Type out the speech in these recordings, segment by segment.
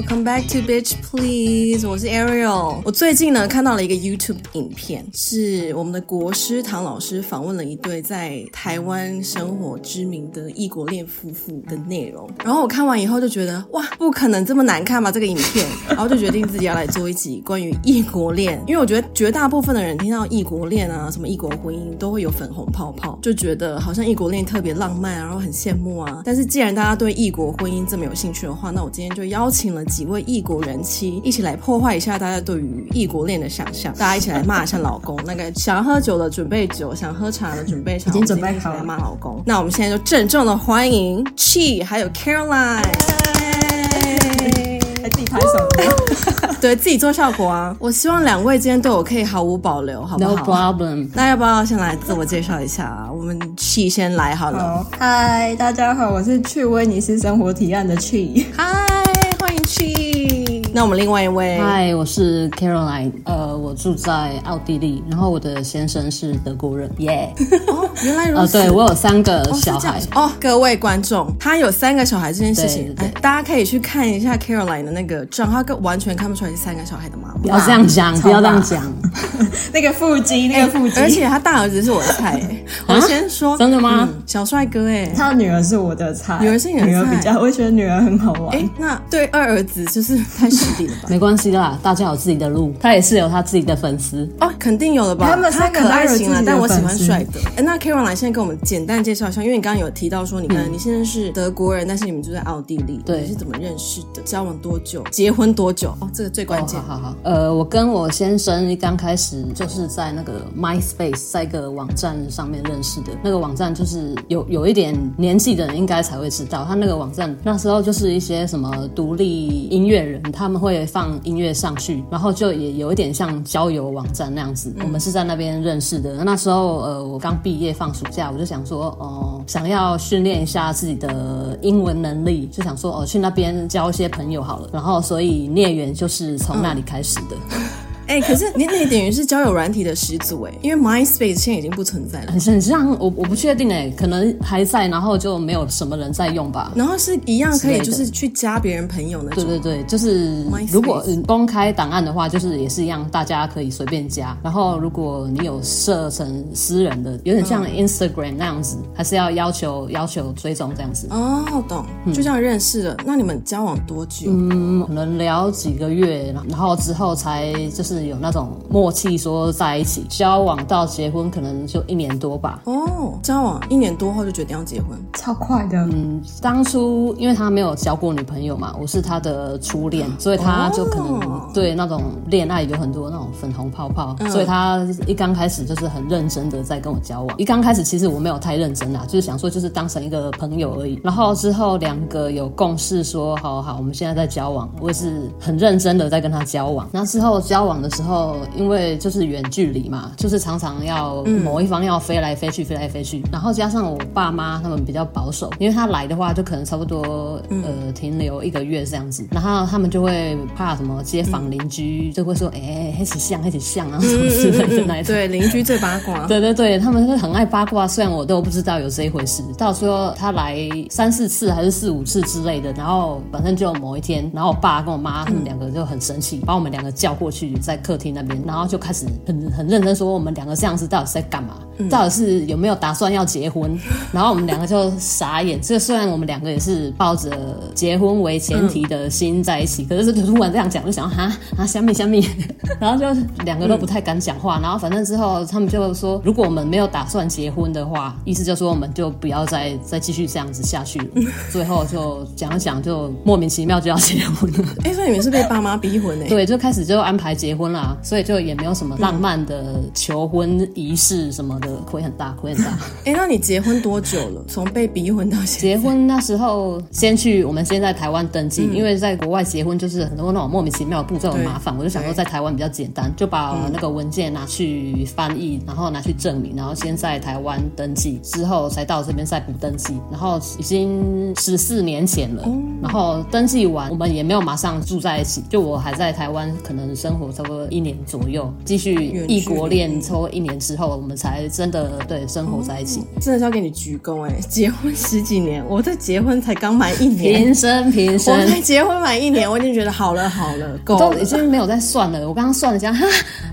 Welcome back to Bitch Please，我是 Ariel。我最近呢看到了一个 YouTube 影片，是我们的国师唐老师访问了一对在台湾生活知名的异国恋夫妇的内容。然后我看完以后就觉得，哇，不可能这么难看吧这个影片。然后就决定自己要来做一集关于异国恋，因为我觉得绝大部分的人听到异国恋啊，什么异国婚姻，都会有粉红泡泡，就觉得好像异国恋特别浪漫，然后很羡慕啊。但是既然大家对异国婚姻这么有兴趣的话，那我今天就邀请了几位异国人妻，一起来破坏一下大家对于异国恋的想象。大家一起来骂一下老公，那个想喝酒的准备酒，想喝茶的准备茶，已经准备好了。骂老公。那我们现在就郑重的欢迎 Chi 还有 Caroline，还自己拍手，对自己做效果啊。我希望两位今天对我可以毫无保留，好不好？No problem。那要不要先来自我介绍一下啊？我们 Chi 先来好了。嗨，大家好，我是去威尼斯生活提案的 Chi。嗨。去，那我们另外一位，嗨，我是 Caroline，呃，我住在奥地利，然后我的先生是德国人，耶、yeah。哦，原来如此。呃，对，我有三个小孩。哦，哦，各位观众，他有三个小孩这件事情，哎，大家可以去看一下 Caroline 的那个账号，他完全看不出来是三个小孩的妈妈。不要这样讲，不要这样讲。那个腹肌，那个腹肌，而且他大儿子是我的菜。我先说，真的吗？小帅哥，哎，他女儿是我的菜，女儿是你的菜，女儿比较，我觉得女儿很好玩。哎，那对二儿。儿子就是太实力了吧？没关系啦，大家有自己的路，他也是有他自己的粉丝哦，肯定有了吧？他们三个可爱型了，但我喜欢帅的。哎，那 Caroline 现在跟我们简单介绍一下，因为你刚刚有提到说，你看、嗯、你现在是德国人，但是你们住在奥地利，对，你是怎么认识的？交往多久？结婚多久？哦，这个最关键。哦、好好好，呃，我跟我先生刚开始就是在那个 MySpace，在一个网站上面认识的。那个网站就是有有一点年纪的人应该才会知道，他那个网站那时候就是一些什么独立音乐人。他们会放音乐上去，然后就也有一点像交友网站那样子。嗯、我们是在那边认识的。那时候，呃，我刚毕业放暑假，我就想说，哦、呃，想要训练一下自己的英文能力，就想说，哦、呃，去那边交一些朋友好了。然后，所以孽缘就是从那里开始的。嗯 哎、欸，可是你那等于是交友软体的始祖哎，因为 MySpace 现在已经不存在了。很很像，我我不确定哎，可能还在，然后就没有什么人在用吧。然后是一样可以就是去加别人朋友那种。对对对，就是如果公开档案的话，就是也是一样，大家可以随便加。然后如果你有设成私人的，有点像 Instagram 那样子，嗯、还是要要求要求追踪这样子。哦，懂，就这样认识了。那你们交往多久？嗯，可能聊几个月，然后之后才就是。有那种默契，说在一起交往到结婚，可能就一年多吧。哦，交往一年多后就决定要结婚，超快的。嗯，当初因为他没有交过女朋友嘛，我是他的初恋，所以他就可能对那种恋爱有很多那种粉红泡泡，哦、所以他一刚开始就是很认真的在跟我交往。一刚开始其实我没有太认真啦，就是想说就是当成一个朋友而已。然后之后两个有共识说，好好，我们现在在交往，我也是很认真的在跟他交往。那之后交往的。时候，因为就是远距离嘛，就是常常要某一方要飞来飞去，飞来飞去。然后加上我爸妈他们比较保守，因为他来的话就可能差不多呃停留一个月这样子。然后他们就会怕什么街坊邻居就会说，哎，黑起像黑起像啊什么之类的那种。对，邻居最八卦。对对对，他们是很爱八卦，虽然我都不知道有这一回事。到时候他来三四次还是四五次之类的，然后反正就某一天，然后我爸跟我妈他们两个就很生气，把我们两个叫过去在客厅那边，然后就开始很很认真说，我们两个摄像师到底是在干嘛？嗯、到底是有没有打算要结婚？然后我们两个就傻眼。这虽然我们两个也是抱着结婚为前提的心在一起，嗯、可是突然这样讲，就想哈啊，小米小米，然后就两个都不太敢讲话。嗯、然后反正之后他们就说，如果我们没有打算结婚的话，意思就是说我们就不要再再继续这样子下去了。最后就讲一讲，就莫名其妙就要结婚了。哎，所以你们是被爸妈逼婚哎？对，就开始就安排结婚啦。所以就也没有什么浪漫的求婚仪式什么的，亏很大，亏很大。哎、欸，那你结婚多久了？从被逼婚到现在？结婚那时候先去，我们先在台湾登记，嗯、因为在国外结婚就是很多那种莫名其妙的步骤很麻烦，我就想说在台湾比较简单，就把那个文件拿去翻译，然后拿去证明，然后先在台湾登记，之后才到这边再补登记，然后已经十四年前了。嗯、然后登记完，我们也没有马上住在一起，就我还在台湾，可能生活差不多一年。左右继续异国恋，差不多一年之后，我们才正真的对生活在一起，嗯、真的是要给你鞠躬哎！结婚十几年，我在结婚才刚满一年，平生平生，我才结婚满一年，我已经觉得好了好了，够了，都已经没有在算了。我刚刚算了一下，哈，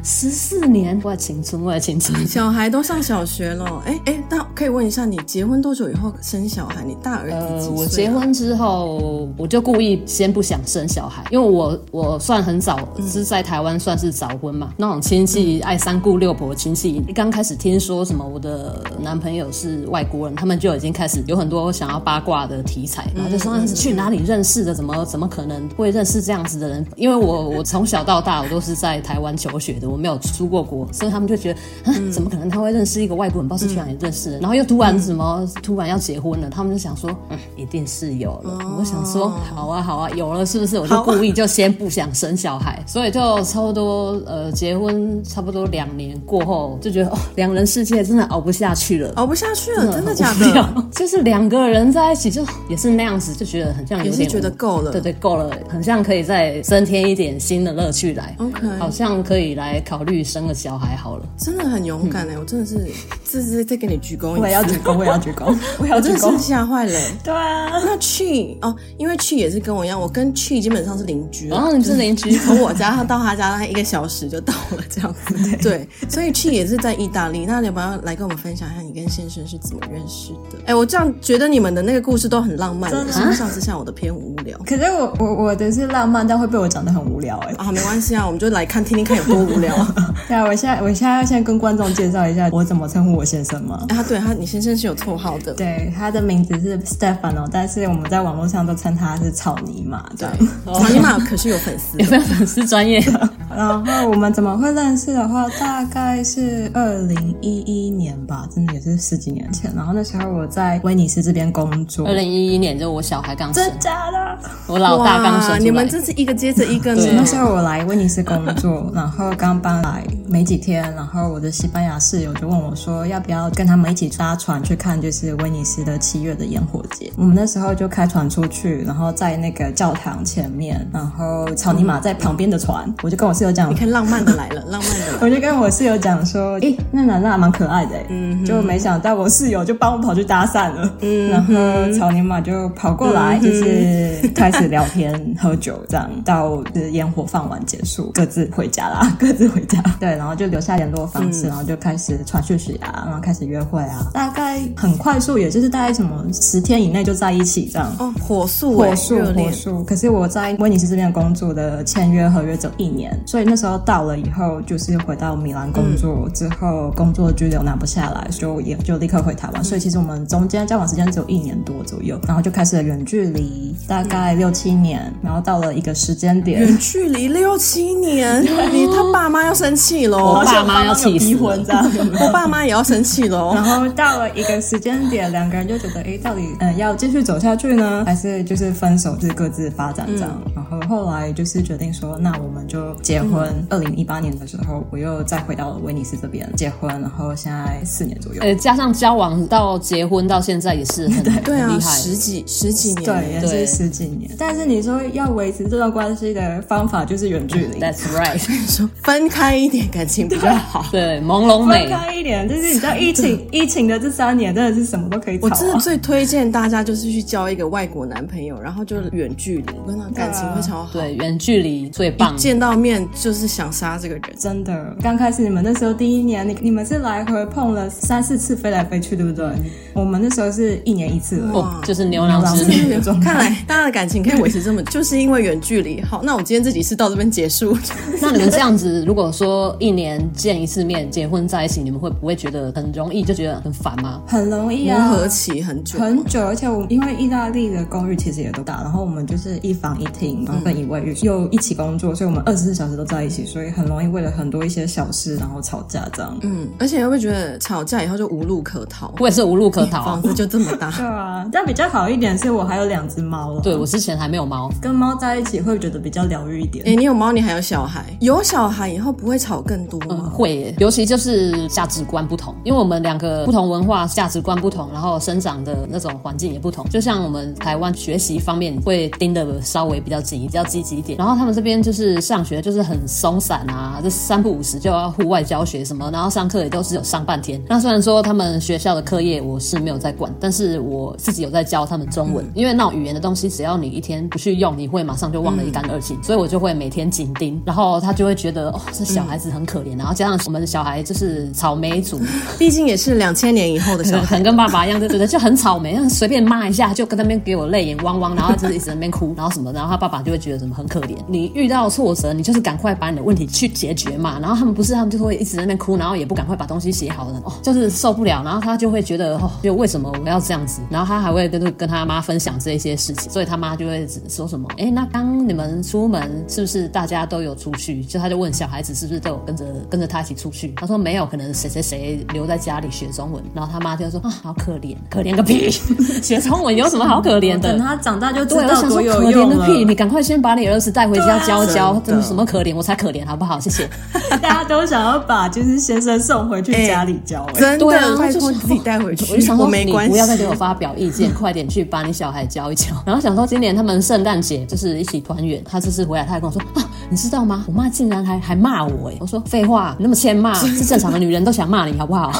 十四年，我的青春，我的青春，小孩都上小学了，哎哎，那可以问一下，你结婚多久以后生小孩？你大儿子几岁、啊呃、我结婚之后，我就故意先不想生小孩，因为我我算很早，是在台湾算是早婚嘛，嗯、那种亲戚爱三姑六婆亲戚，刚开始听说什么我的男朋友是外国人，他们就已经开始有很多想要八卦的题材，然后就说那是去哪里认识的，怎么怎么可能会认识这样子的人？因为我我从小到大我都是在台湾求学的，我没有出过国，所以他们就觉得，嗯，怎么可能他会认识一个外国人？不知道是去哪里认识的，然后又突然什么突然要结婚了，他们就想说，嗯，一定是有了。我想说，好啊好啊，有了是不是？我就故意就先不想生小孩，所以就差不多呃结婚差不多两年过后，就觉得哦，两人世界真的熬不下去了，熬不下去了，真的，假的？就是两个人在一起就也是那样子，就觉得很像有点，也是觉得够了，对对够了，很像可以再增添一点新的乐趣来。OK，好像可以来考虑生个小孩好了。真的很勇敢哎、欸，嗯、我真的是这是在给你鞠躬，我也要鞠躬，我也要鞠躬，我要鞠躬，真是吓坏了。对啊，那去哦，因为去也是跟我一样，我跟去基本上是邻居，然后你是邻居，从我家到他家大概一个小时就到了，这样子。对，所以去也是在意大利。那你要不要来跟我们分享一下你跟先生是怎么认识的？哎，我这样觉得你们的那个故事都很浪漫，相像之下我的偏无聊。可是我我我的是浪漫，但会被我讲的很无聊哎。啊，没关系啊，我们就来看听听看有多无聊。对啊，我现在我现在要先跟观众介绍一下我怎么称呼我先生吗？啊，对他，你先生是有绰号的，对，他的名字是 Stefano，但是我们在网络上都称他是草泥马。对，草泥马可是有粉丝，有没有粉丝专业的？然后我们怎么会认识的话，大概是二零一一年吧，真的也是十几年前。然后那时候我在威尼斯这边工作，二零一一年就我小孩刚生，真假的？我老大刚生，你们这是一个接着一个。那时候我来威尼斯工作，然后刚搬来没几天，然后我的西班牙室友就问我说，要不要跟他们一起搭船去看，就是威尼斯的七月的烟火节。我们那时候就开船出去，然后在那个教堂前面，然后草泥马在旁边的船，嗯、我就跟我室友讲，你看浪漫的来了，浪漫的。我就跟我室友讲说，诶，那男的还蛮可爱的，嗯，就没想到我室友就帮我跑去搭讪了，嗯，然后草泥马就跑过来，就是开始聊天、喝酒，这样到就是烟火放完结束，各自回家啦，各自回家。对，然后就留下联络方式，嗯、然后就开始传讯息啊，然后开始约会啊，大概很快速，也就是大概什么十天以内就在一起这样。哦，火速，火速，火速。可是我在威尼斯这边工作的签约合约只有一年，所以那时候到了以后，就是回到米兰工作、嗯、之后，工作居留拿不下来，就也就立刻回台湾。所以其实我们中间交往时间只有一年多左右，然后就开始了远距离，大概六七年，然后到了一个时间点，远距离六七年，你他爸妈要生气喽，我爸妈要气离婚这样，我爸妈也要生气喽。然后到了一个时间点，两个人就觉得，哎，到底嗯要继续走下去呢，还是就是分手，就是各自发展这样。然后后来就是决定说，那我们就结婚。二零一八年的时候，我又再回到了威尼斯这边结婚，然后现在四年左右。呃，加上交往到结婚到现在也是很对 对啊，厉害，十几十几年，对，也是十几年。但是你说要维持这段关系的方法就是远距离。That's right，说分开一点感情比较好。对，朦胧美。分开一点，就是你知道疫情 疫情的这三年真的是什么都可以。我真的最推荐大家就是去交一个外国男朋友，然后就远距离，跟他感情会超好。对，远距离最棒。见到面就是想杀这个人，真的。刚开始你们那时候第一年，你你们是来回碰了三四次飞来飞去，对不对？我们那时候是一年一次，哦，就是牛郎织女。看来大家的感情可以维持这么，就是因为远距离。好，那我今天这集是到这边结束。那你们这样子，如果说一年见一次面，结婚在一起，你们会不会觉得很容易就觉得很烦吗？很容易啊，磨合期很久很久，而且我因为意大利的公寓其实也都大，然后我们就是一房一厅，然后跟一卫浴，又一起工作，所以我们二十四小时都在一起，所以很容易为了很多一些小事然后吵架这样。嗯，而且会不会觉得吵架以后就无路可逃？我也是无路可逃，房子就这么大。对啊，但比较好一点是我还有两只猫了。对，我之前还没有猫，跟猫在一起会觉得比较疗愈一点。哎，你有猫，你还有小孩，有小孩以后不会吵更多吗？嗯、会耶，尤其就是价值观不同，因为我们两个不同文化，价值观不同，然后生长的那种环境也不同。就像我们台湾学习方面会盯的稍微比较紧，比较积极一点，然后他们这边就是上学就是很松散啊，就三不五时就要户外教学什么，然后上课也都是有上半天。那虽然说他们学校的课业我是没有在管，但是我自己有在教他们中文，嗯、因为那种语言的东西，只要你一天不去用，你会马上就忘得一干二净，嗯、所以我就会每天紧盯，然后他就会觉得哦，这小孩子很可怜，然后加上我们的小孩就是草莓族，毕竟也是两千年以后的小孩，很跟爸爸一样，就觉得就很草莓，随便骂一下就跟那边给我泪眼汪汪，然后就是一直在那边哭，然后什么，然后他爸爸就会觉得什么很可怜。你遇到挫折，你就是赶快把你的问题去解决嘛。然后他们不是，他们就会一直在那边哭，然后也不赶快把东西写好了，哦，就是受不了，然后他就会觉得哦，就为什么我要这样子？然后他还会跟跟他妈分享这一些事情，所以他妈就会说什么，哎，那刚你们出门是不是大家都有出去？就他就问小孩子是不是都有跟着跟着他一起出去？他说没有，可能谁谁谁留在家里学中文。然后他妈就说啊，好可怜，可怜个屁！学中文有什么好可怜的？等他长大就知道多有用了。可怜个屁！你赶快先把你儿子带回家教教，这什么可怜？我才可怜，好不好？谢谢。大家都想要把就是先生送回去家里教，真的，拜托自己带回去。我就想说，你不要再给我发表意见，快点去把你小孩教一教。然后想说，今年他们圣诞节就是一起团圆，他这次回来，他还跟我说啊。你知道吗？我妈竟然还还骂我哎！我说废话，你那么欠骂是正常的，女人都想骂你好不好？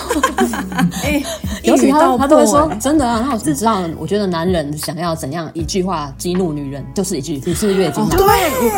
哎，尤其他他都会说真的啊。那我只知道，我觉得男人想要怎样一句话激怒女人，就是一句你是月经来。对，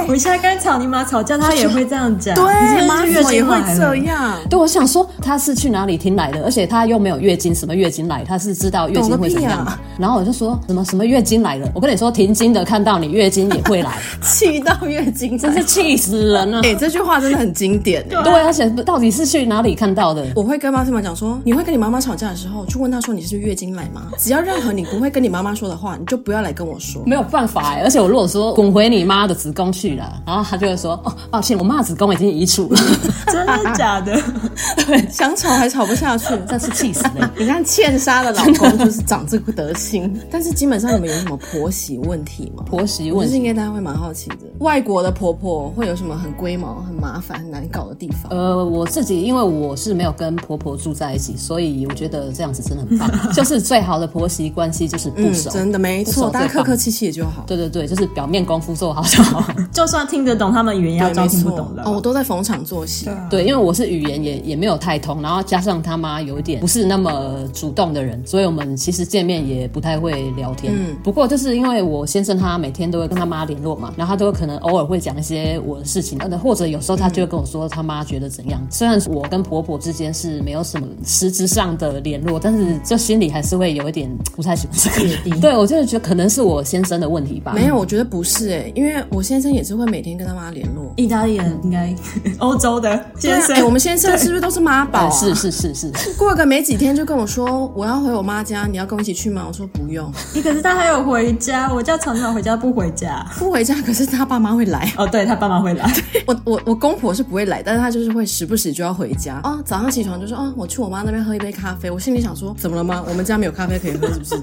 我现在跟草泥马吵架，他也会这样讲。对，妈月经会这样。对，我想说他是去哪里听来的？而且他又没有月经，什么月经来？他是知道月经会怎样吗？然后我就说什么什么月经来了？我跟你说，停经的看到你月经也会来，气到月经真是。气死人了！哎、欸，这句话真的很经典。对，而且到底是去哪里看到的？我会跟妈妈讲说，你会跟你妈妈吵架的时候，去问她说你是月经来吗？只要任何你不会跟你妈妈说的话，你就不要来跟我说。没有办法哎，而且我如果说滚回你妈的子宫去了，然后她就会说哦，抱歉，我妈子宫已经移除了。真的假的？对，想吵还吵不下去，真是气死了。你看欠杀的老公就是长这个德行。但是基本上你们有什么婆媳问题吗？婆媳问题，是应该大家会蛮好奇的。外国的婆婆。会有什么很龟毛、很麻烦、很难搞的地方？呃，我自己因为我是没有跟婆婆住在一起，所以我觉得这样子真的很棒。就是最好的婆媳关系就是不熟，嗯、真的没错，大家客客气气也就好。对对对，就是表面功夫做好就好。就算听得懂他们语言，要装听不懂的哦。我都在逢场作戏。对，啊、对，因为我是语言也也没有太通，然后加上他妈有一点不是那么主动的人，所以我们其实见面也不太会聊天。嗯，不过就是因为我先生他每天都会跟他妈联络嘛，然后他都可能偶尔会讲一些我的事情。或者有时候他就会跟我说他妈觉得怎样。虽然我跟婆婆之间是没有什么实质上的联络，但是就心里还是会有一点不太喜欢这个。对，我就是觉得可能是我先生的问题吧。没有，我觉得不是哎，因为我先生也是会每天跟他妈联络。意大利人应该 欧洲的先生，我们先生是不是都是妈宝？是是是是。过个没几天就跟我说我要回我妈家，你要跟我一起去吗？我说不用。你可是他还有回家，我叫常常回家不回家，不回家，可是他爸妈会来。哦，对他爸妈会来。我我我公婆是不会来，但是他就是会时不时就要回家啊、哦。早上起床就说啊、哦，我去我妈那边喝一杯咖啡。我心里想说，怎么了吗？我们家没有咖啡可以喝，是不是？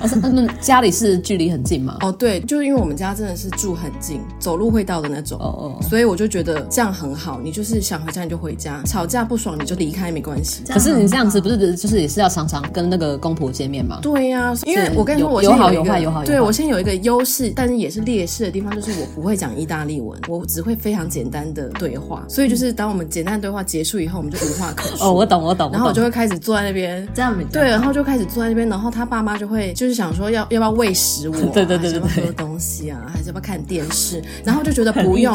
他们家里是距离很近吗？哦，对，就是因为我们家真的是住很近，走路会到的那种。哦哦，所以我就觉得这样很好。你就是想回家你就回家，吵架不爽你就离开没关系。可是你这样子不是就是也是要常常跟那个公婆见面吗？对呀、啊，因为我跟你说，我有好有坏，有好有坏。对，我先有一个优势，但是也是劣势的地方，就是我不会讲意大利文，我只会非常简单的对话。所以就是当我们简单的对话结束以后，我们就无话可说。哦，我懂我懂。然后我就会开始坐在那边，这样对，然后就开始坐在那边，然后他爸妈就会就是想说要要不要。喂食我，对对对对，还是要喝东西啊，还是要不要看电视？然后就觉得不用，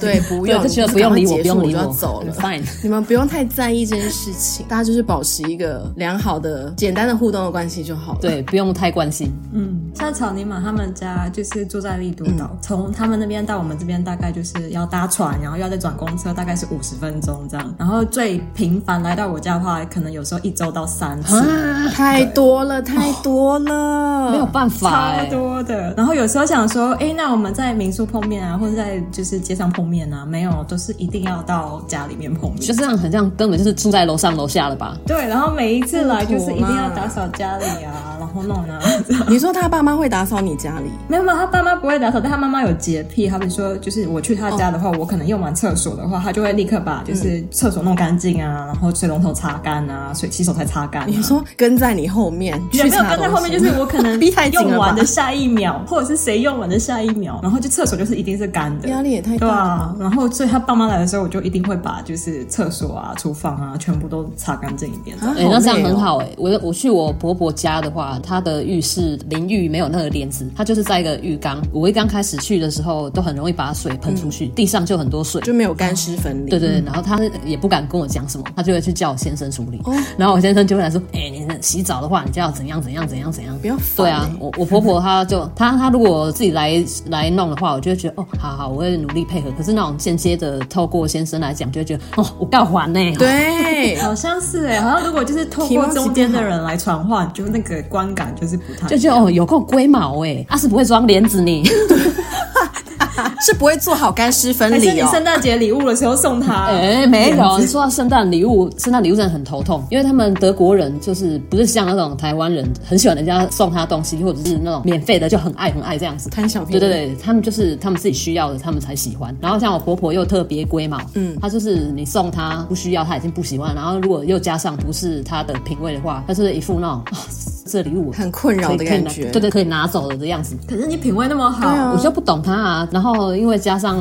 对，不用，就觉得不用理我，不用理我，就要走了。Fine，你们不用太在意这件事情，大家就是保持一个良好的、简单的互动的关系就好了。对，不用太关心。嗯，像草泥马他们家就是住在利都岛，从他们那边到我们这边大概就是要搭船，然后要再转公车，大概是五十分钟这样。然后最频繁来到我家的话，可能有时候一周到三次，太多了，太多了。了，没有办法、欸，超多的。然后有时候想说，哎，那我们在民宿碰面啊，或者在就是街上碰面啊，没有，都是一定要到家里面碰面，就这样，很像根本就是住在楼上楼下了吧？对，然后每一次来就是一定要打扫家里啊，然后弄啊。你说他爸妈会打扫你家里？没有没有，他爸妈不会打扫，但他妈妈有洁癖。好比说，就是我去他家的话，哦、我可能用完厕所的话，他就会立刻把就是厕所弄干净啊，然后水龙头擦干啊，水洗手台擦干、啊。你说跟在你后面？有没有跟在后面？就是我可能 用完的下一秒，或者是谁用完的下一秒，然后就厕所就是一定是干的。压力也太大了。对啊，然后所以他爸妈来的时候，我就一定会把就是厕所啊、厨房啊全部都擦干净一遍。哎、欸，那这样很好哎、欸。我我去我婆婆家的话，她的浴室淋浴没有那个帘子，他就是在一个浴缸。我一刚开始去的时候，都很容易把水喷出去，嗯、地上就很多水，就没有干湿分离。对对对，然后他也不敢跟我讲什么，他就会去叫我先生处理。哦、然后我先生就会来说：“哎、欸，你洗澡的话，你就要怎样怎样怎样怎样，不要、欸。”对啊，我我婆婆她就她她如果自己来来弄的话，我就会觉得哦，好好，我会努力配合。可是那种间接的透过先生来讲，就会觉得哦，我告还呢。对，好像是哎，好像如果就是透过中间的人来传话，就那个观感就是不太就觉得哦，有够龟毛哎，他、啊、是不会装帘子你。是不会做好干湿分离哦。你圣诞节礼物的时候送他？哎，没有。你说到圣诞礼物，圣诞礼物真的很头痛，因为他们德国人就是不是像那种台湾人很喜欢人家送他东西，或者是那种免费的就很爱很爱这样子贪小便宜。对对对，他们就是他们自己需要的，他们才喜欢。然后像我婆婆又特别龟毛，嗯，她就是你送她不需要，她已经不喜欢。然后如果又加上不是她的品味的话，她是一副那种。这礼物很困扰的感觉，对对，可以拿走了的样子。可是你品味那么好，啊、我就不懂他啊。然后因为加上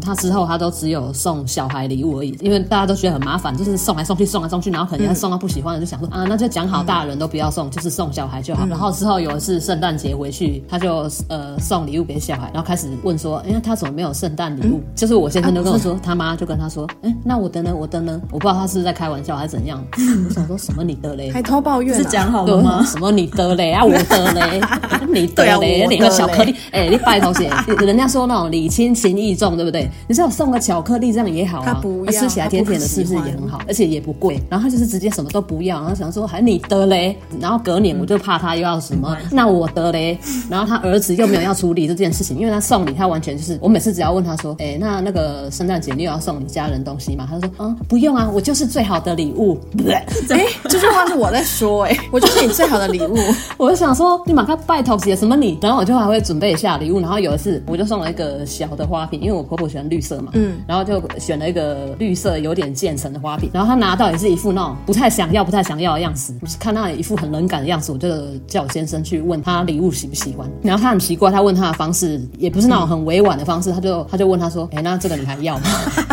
他之后，他都只有送小孩礼物而已。因为大家都觉得很麻烦，就是送来送去，送来送去，然后可能他送到不喜欢的，就想说、嗯、啊，那就讲好，大人都不要送，嗯、就是送小孩就好。嗯、然后之后有一次圣诞节回去，他就呃送礼物给小孩，然后开始问说，哎，他怎么没有圣诞礼物？嗯、就是我先生就跟我说，啊、他妈就跟他说，哎，那我的呢？我的呢？我不知道他是在开玩笑还是怎样。我想说什么你的嘞？还偷抱怨、啊？是讲好了吗？什么你的嘞？啊？我的嘞，你的嘞，你个小颗粒，哎、欸，你拜托些，人家说那种礼轻情意重，对不对？你知道送个巧克力这样也好啊，他不要，吃起来甜甜的，是不是也很好？而且也不贵。然后他就是直接什么都不要，然后想说还你的嘞，然后隔年我就怕他又要什么，嗯、那我的嘞，然后他儿子又没有要处理这件事情，因为他送礼，他完全就是我每次只要问他说，哎、欸，那那个圣诞节你有要送你家人东西吗？他说，嗯，不用啊，我就是最好的礼物。哎、欸，这句话是我在说、欸，哎，我就是你最好的礼物。我就想说，你马上。拜托写什么你？然后我就还会准备一下礼物。然后有一次，我就送了一个小的花瓶，因为我婆婆喜欢绿色嘛。嗯。然后就选了一个绿色有点渐层的花瓶。然后她拿到也是一副那种不太想要、不太想要的样子。看到一副很冷感的样子，我就叫我先生去问他礼物喜不喜欢。然后他很奇怪，他问他的方式也不是那种很委婉的方式，他就他就问他说：“哎，那这个你还要吗？”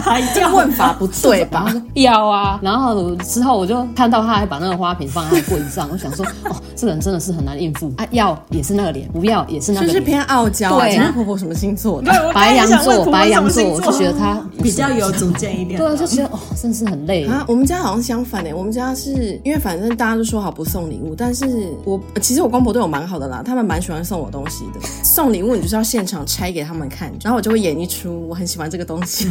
还要？问法不对吧？要啊。然后之后我就看到他还把那个花瓶放在柜子上，我想说：“哦，这个人真的是很难应付啊。”要。也是那个脸，不要也是那个脸，就是偏傲娇。对，婆婆什么星座的？白羊座，白羊座，我就觉得他 比较有主见一点。对，就觉得哦，真是很累啊。我们家好像相反诶，我们家是因为反正大家都说好不送礼物，但是我其实我公婆对我蛮好的啦，他们蛮喜欢送我东西的。送礼物你就是要现场拆给他们看，然后我就会演一出我很喜欢这个东西。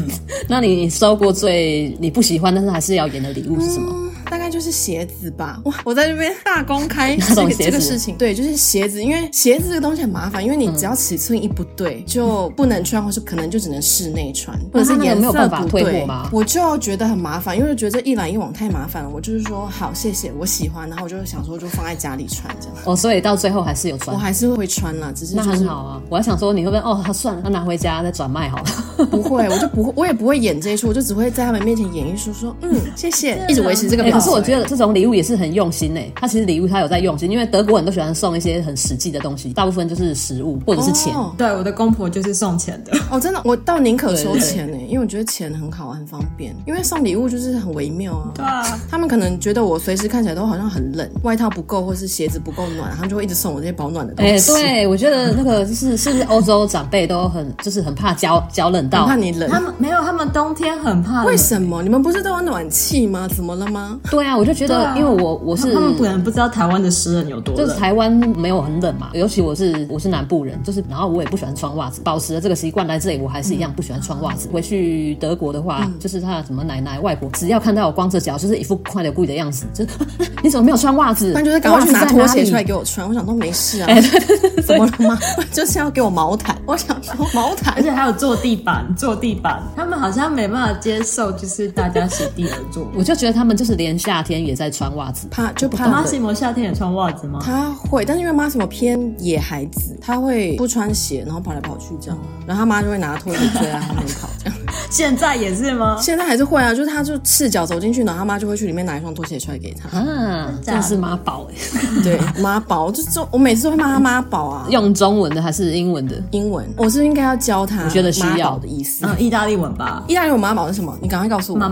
那你收过最你不喜欢但是还是要演的礼物是什么？大概就是鞋子吧。哇，我在这边大公开 这个这个事情，对，就是鞋子，因为鞋子这个东西很麻烦，因为你只要尺寸一不对就不能穿，或是可能就只能室内穿，或者是颜色不对，我就觉得很麻烦，因为觉得这一来一往太麻烦了。我就是说好，谢谢，我喜欢，然后我就想说就放在家里穿这样。哦，所以到最后还是有穿，我还是会穿啦，只是、就是、那很好啊。我还想说你会不会哦，他算了，他拿回家再转卖好了。不会，我就不会，我也不会演这一出，我就只会在他们面前演一出，说嗯，谢谢，一直维持这个表。可是我觉得这种礼物也是很用心诶，他其实礼物他有在用心，因为德国人都喜欢送一些很实际的东西，大部分就是食物或者是钱。哦、对，我的公婆就是送钱的。哦，真的，我倒宁可收钱呢，因为我觉得钱很好，很方便。因为送礼物就是很微妙啊。对啊。他们可能觉得我随时看起来都好像很冷，外套不够，或是鞋子不够暖，他们就会一直送我这些保暖的东西。哎，对，我觉得那个就是是不是欧洲长辈都很就是很怕脚脚冷到，怕你冷。他们没有，他们冬天很怕。为什么？你们不是都有暖气吗？怎么了吗？对啊，我就觉得，因为我我是他们可能不知道台湾的湿冷有多冷，就是台湾没有很冷嘛，尤其我是我是南部人，就是然后我也不喜欢穿袜子，保持了这个习惯来这里，我还是一样不喜欢穿袜子。回去德国的话，就是他什么奶奶外婆，只要看到我光着脚，就是一副快点故意的样子，就是 你怎么没有穿袜子？那就是赶快去拿拖鞋出来给我穿。我想都没事啊，怎么了吗？就是要给我毛毯。我想说毛毯，而且还有坐地板，坐地板，他们好像没办法接受，就是大家席地而坐。我就觉得他们就是连夏天也在穿袜子，怕就怕。马西摩夏天也穿袜子吗？他会，但是因为马西摩偏野孩子，他会不穿鞋，然后跑来跑去这样，然后他妈就会拿拖鞋追在后面跑这样。现在也是吗？现在还是会啊，就是他就赤脚走进去，然后他妈就会去里面拿一双拖鞋出来给他。啊，这样是妈宝哎，对，妈宝就就我每次都会骂他妈宝啊。用中文的还是英文的？英文，我是应该要教他。我觉得需要的意思。嗯，意大利文吧。意大利文妈宝是什么？你赶快告诉我。哦，妈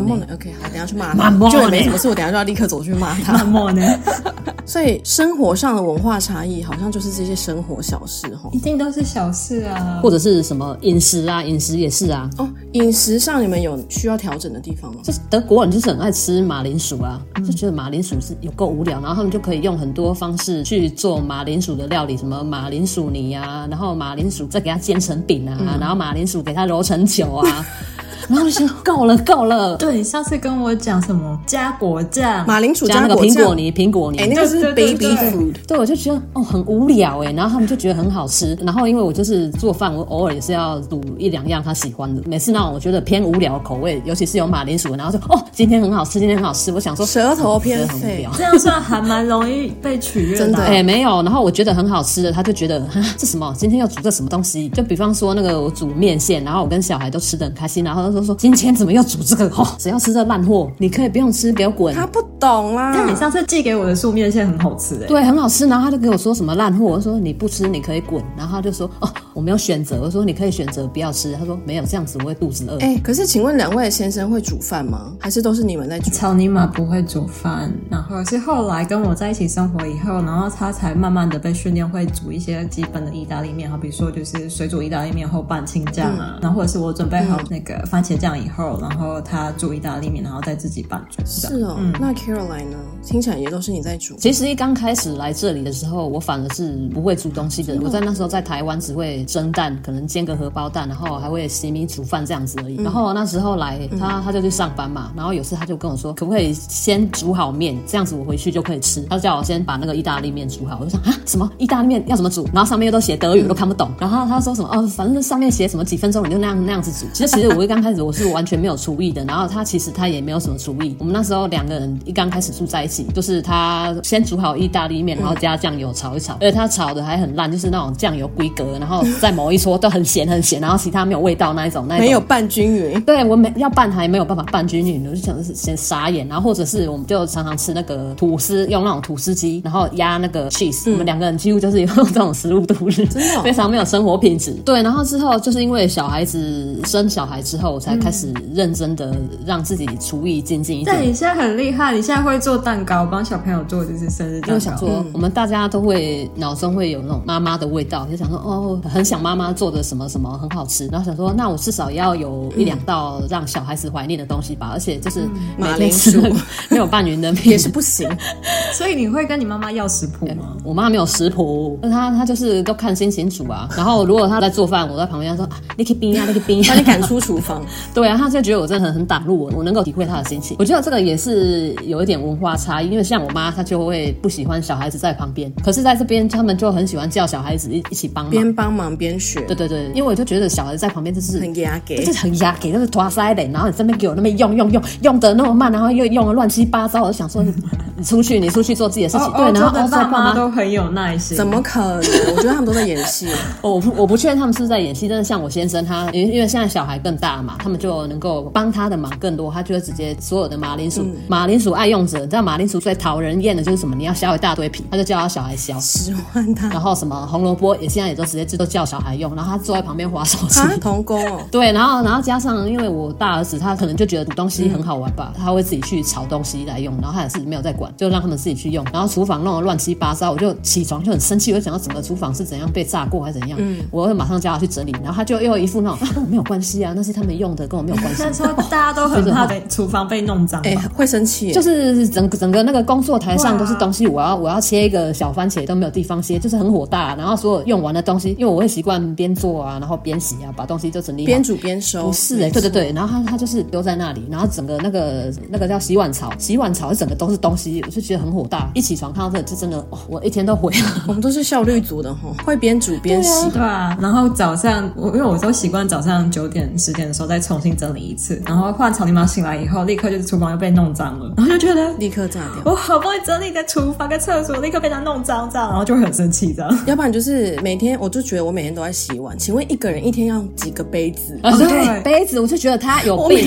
莫的？OK，好，等下去骂他。就我没什么事，我等下就要立刻走去骂他。妈莫呢？所以生活上的文化差异，好像就是这些生活小事哈。一定都是小事啊，或者是什么饮食啊，饮食也是啊。哦，饮食上你们有需要调整的地方吗？就是德国人就是很爱吃马铃薯啊，就觉得马铃薯是有够无聊，然后他们就可以用很多方式去做马铃薯的料理，什么马铃薯泥啊，然后马铃薯再给它煎成饼啊，嗯、然后马铃薯给它揉成球啊。然后就说够了够了，对，你上次跟我讲什么？加果酱、马铃薯加那个苹果泥、苹果泥，哎，那个是 baby food，对，我就觉得哦很无聊哎，然后他们就觉得很好吃，然后因为我就是做饭，我偶尔也是要煮一两样他喜欢的，每次那种我觉得偏无聊的口味，尤其是有马铃薯，然后就哦今天很好吃，今天很好吃，我想说 舌头偏废，这样算还蛮容易被取悦的，哎没有，然后我觉得很好吃的，他就觉得哈这什么，今天要煮这什么东西？就比方说那个我煮面线，然后我跟小孩都吃的很开心，然后他说说今天怎么又。要煮这个哦，只要吃这烂货，你可以不用吃，给我滚。他不懂啦。但你上次寄给我的素面线很好吃哎，对，很好吃。然后他就给我说什么烂货，我说你不吃你可以滚。然后他就说哦，我没有选择。我说你可以选择不要吃。他说没有这样子我会肚子饿。哎，可是请问两位先生会煮饭吗？还是都是你们在煮？草泥马不会煮饭，然后是后来跟我在一起生活以后，然后他才慢慢的被训练会煮一些基本的意大利面，好比说就是水煮意大利面后拌青酱啊，嗯、然后或者是我准备好那个番茄酱以后，然后他煮。意大利面，然后再自己拌煮。是哦，嗯、那 Caroline 呢？听起来也都是你在煮。其实一刚开始来这里的时候，我反而是不会煮东西的。我在那时候在台湾只会蒸蛋，可能煎个荷包蛋，然后还会洗米煮饭这样子而已。嗯、然后那时候来，他他就去上班嘛，然后有次他就跟我说，可不可以先煮好面，这样子我回去就可以吃。他就叫我先把那个意大利面煮好，我就想啊，什么意大利面要怎么煮？然后上面又都写德语，我都看不懂。然后他说什么哦，反正上面写什么几分钟你就那样那样子煮。其实其实我一刚开始我是完全没有厨艺的，然后他其实他也没有什么厨艺。我们那时候两个人一刚开始住在一起，就是他先煮好意大利面，然后加酱油炒一炒，而且他炒的还很烂，就是那种酱油规格，然后在某一撮都很咸很咸，然后其他没有味道那一种，那一种没有拌均匀。对，我没要拌还没有办法拌均匀，我就想是先傻眼，然后或者是我们就常常吃那个吐司，用那种吐司机，然后压那个 cheese，、嗯、我们两个人几乎就是用这种食物度日，真的、哦、非常没有生活品质。对，然后之后就是因为小孩子生小孩之后，我才开始认真的让自己厨艺精进一点。但你现在很厉害，你现在会做蛋糕，帮小朋友做就是生日蛋糕。我想说，嗯、我们大家都会脑中会有那种妈妈的味道，就想说哦，很想妈妈做的什么什么很好吃，然后想说，那我至少要有一两道让小孩子怀念的东西吧，而且就是马铃薯 没有拌匀的面也是不行。所以你会跟你妈妈要食谱吗？我妈没有食谱，那她她就是都看心情煮啊。然后如果她在做饭，我在旁边说啊，你可以冰啊，你可以冰，把你赶出厨房。对啊，她就觉得我真的很很挡路我，我能够体会他的心情。我觉得这个也是有一点文化差异，因为像我妈，她就会不喜欢小孩子在旁边，可是在这边他们就很喜欢叫小孩子一一起帮忙，边帮忙边学。对对对，因为我就觉得小孩子在旁边就是很压给，就是很压给，就是拖塞的，然后你这边给我那边用用用用的那么慢，然后又用的乱七八糟，我就想说你出去你出去做自己的事情。对，然后爸妈都很有耐心，怎么可能？我觉得他们都在演戏。我不我不确定他们是不是在演戏，但是像我先生他，因为因为现在小孩更大嘛，他们就能够帮他的忙更多，他就会直接所有的马铃薯，马铃薯爱用者，你知道马铃薯最讨人厌的就是什么？你要削一大堆皮，他就叫他小孩削，喜欢他。然后什么红萝卜也现在也都直接就都叫小孩用，然后他坐在旁边划手机。童工哦。对，然后然后加上因为我大儿子他可能就觉得煮东西很好玩吧，他会自己去炒东西来用，然后他也是没有在管。就让他们自己去用。然后厨房弄得乱七八糟，我就起床就很生气，我就想到整个厨房是怎样被炸过还是怎样，嗯，我会马上叫他去整理。然后他就又一副那种没有关系啊，那是他们用的，跟我没有关系。那时候大家都很怕被厨房被弄脏，哎，会生气，就是整个整个那个工作台上都是东西，我要我要切一个小番茄都没有地方切，就是很火大。然后所有用完的东西，因为我会习惯边做啊，然后边洗啊，把东西就整理好，边煮边收。不是哎，对对对，然后他他就是丢在那里，然后整个那个那个叫洗碗槽，洗碗槽整个都是东西，我就觉得很火大。一起床看到这个，就真的，我一天都毁了。我们都是效率组的哈，会边煮边洗，对啊。然后早上我因为我都习惯早上九点十点的时候再重新整理一次，然后换草泥马醒来以后，立刻就是厨房又被弄脏了，然后就觉得立刻炸掉。我好不容易整理的厨房跟厕所，立刻被他弄脏脏，然后就会很生气这样。要不然就是每天，我就觉得我每天都在洗碗。请问一个人一天要几个杯子？啊，对，杯子，我就觉得他有 病。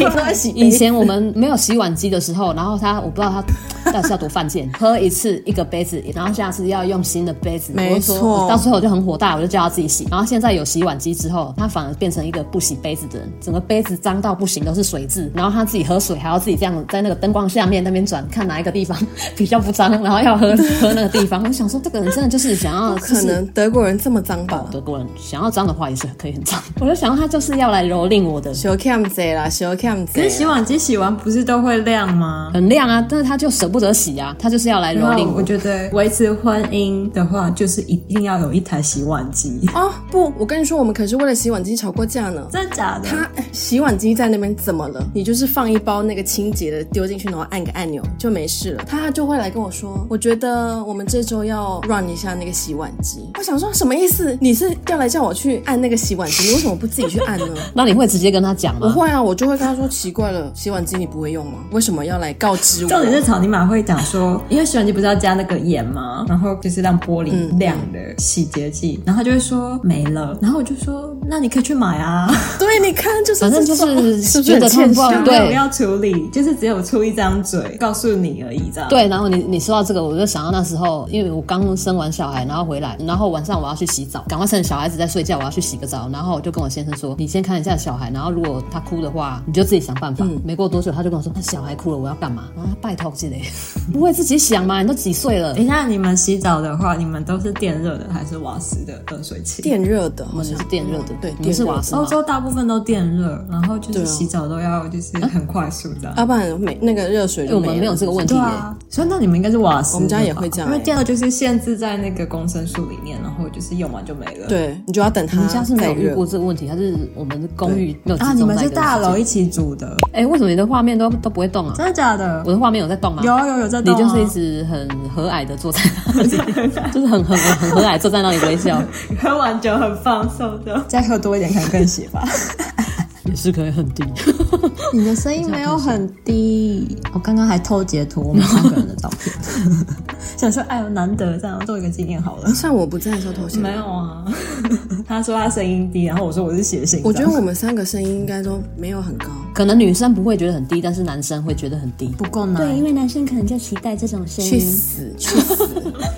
以前我们没有洗碗机的时候，然后他我不知道他到底是要多犯贱，喝一次一个杯子，然后下次要用新的杯子。没错，到最后我就很火大，我就叫他自己洗。然后现在有洗碗机之后，他反而变成一个不洗杯子的人，整个杯子脏到不行，都是水渍。然后他自己喝水还要自己这样在那个灯光下面那边转，看哪一个地方 比较不脏，然后要喝喝那个地方。我想说，这个人真的就是想要，可能德国人这么脏吧？德国人想要脏的话也是可以很脏。我就想到他就是要来蹂躏我的。小 cam 贼啦，小 cam 贼。可是洗碗机洗完不是都会亮吗？很亮啊，但是他就舍不得洗啊，他就是要来蹂躏我。我觉得维持婚姻的话，就是一定要有一台洗碗机哦。不，我跟你说，我们可是为了洗碗机吵过架呢。真的假的？他洗碗机在那边怎么了？你就是放一包那个清洁的丢进去，然后按个按钮就没事了。他就会来跟我说，我觉得我们这周要 run 一下那个洗碗机。我想说什么意思？你是要来叫我去按那个洗碗机？你为什么不自己去按呢？那你会直接跟他讲吗？不会啊，我就会跟他说，奇怪了，洗碗机你不会用吗？为什么要来告知我？重点是草泥马会讲说，因为洗碗机不是要加那个盐吗？然后就是让玻璃亮的洗洁剂，然后他就会说没了，然后我就说那你可以去买啊。对，你看就是反正就是是觉得欠缺，对，要处理，就是只有出一张嘴告诉你而已，这样。对，然后你你说到这个，我就想到那时候，因为我刚生完小孩，然后回来，然后晚上我要去洗澡，赶快趁小孩子在睡觉，我要去洗个澡，然后我就跟我先生说，你先看一下小孩，然后如果他哭的话，你就自己想办法。嗯、没过多久，他就跟我说，那小孩哭了，我要干嘛？然后拜托之类，不会自己想吗？你都几岁了？等一下，你们洗澡的话，你们都是电热的还是瓦斯的热水器？电热的，我们是电热的，嗯、对，不是瓦斯。欧洲大部分都电热，然后就是洗澡都要就是很快速的，要、啊、不然没那个热水就没。我们没有这个问题对。啊、所以那你们应该是瓦斯，我们家也会这样，因为电热就是限制在那个公升数里面，然后就是用完就没了。对，你就要等它。你家是没有遇过这个问题，还是我们的公寓没有啊？你们是大楼一起煮的？哎，为什么你的画面都都不会动啊？真的假的？我的画面有在动吗？有有有在动。你就是一直很和蔼的坐在那里，就是很很很和蔼坐在那里微笑。喝完酒很放松的，再喝多一点可能更喜欢。也是可以很低，你的声音没有很低。我刚刚还偷截图我们三个人的照片，想说哎呦难得这样做一个纪念好了。像我不在的时候偷写，没有啊。他说他声音低，然后我说我是写信。我觉得我们三个声音应该都没有很高，可能女生不会觉得很低，但是男生会觉得很低，不够难。对，因为男生可能就期待这种声音。去死去死！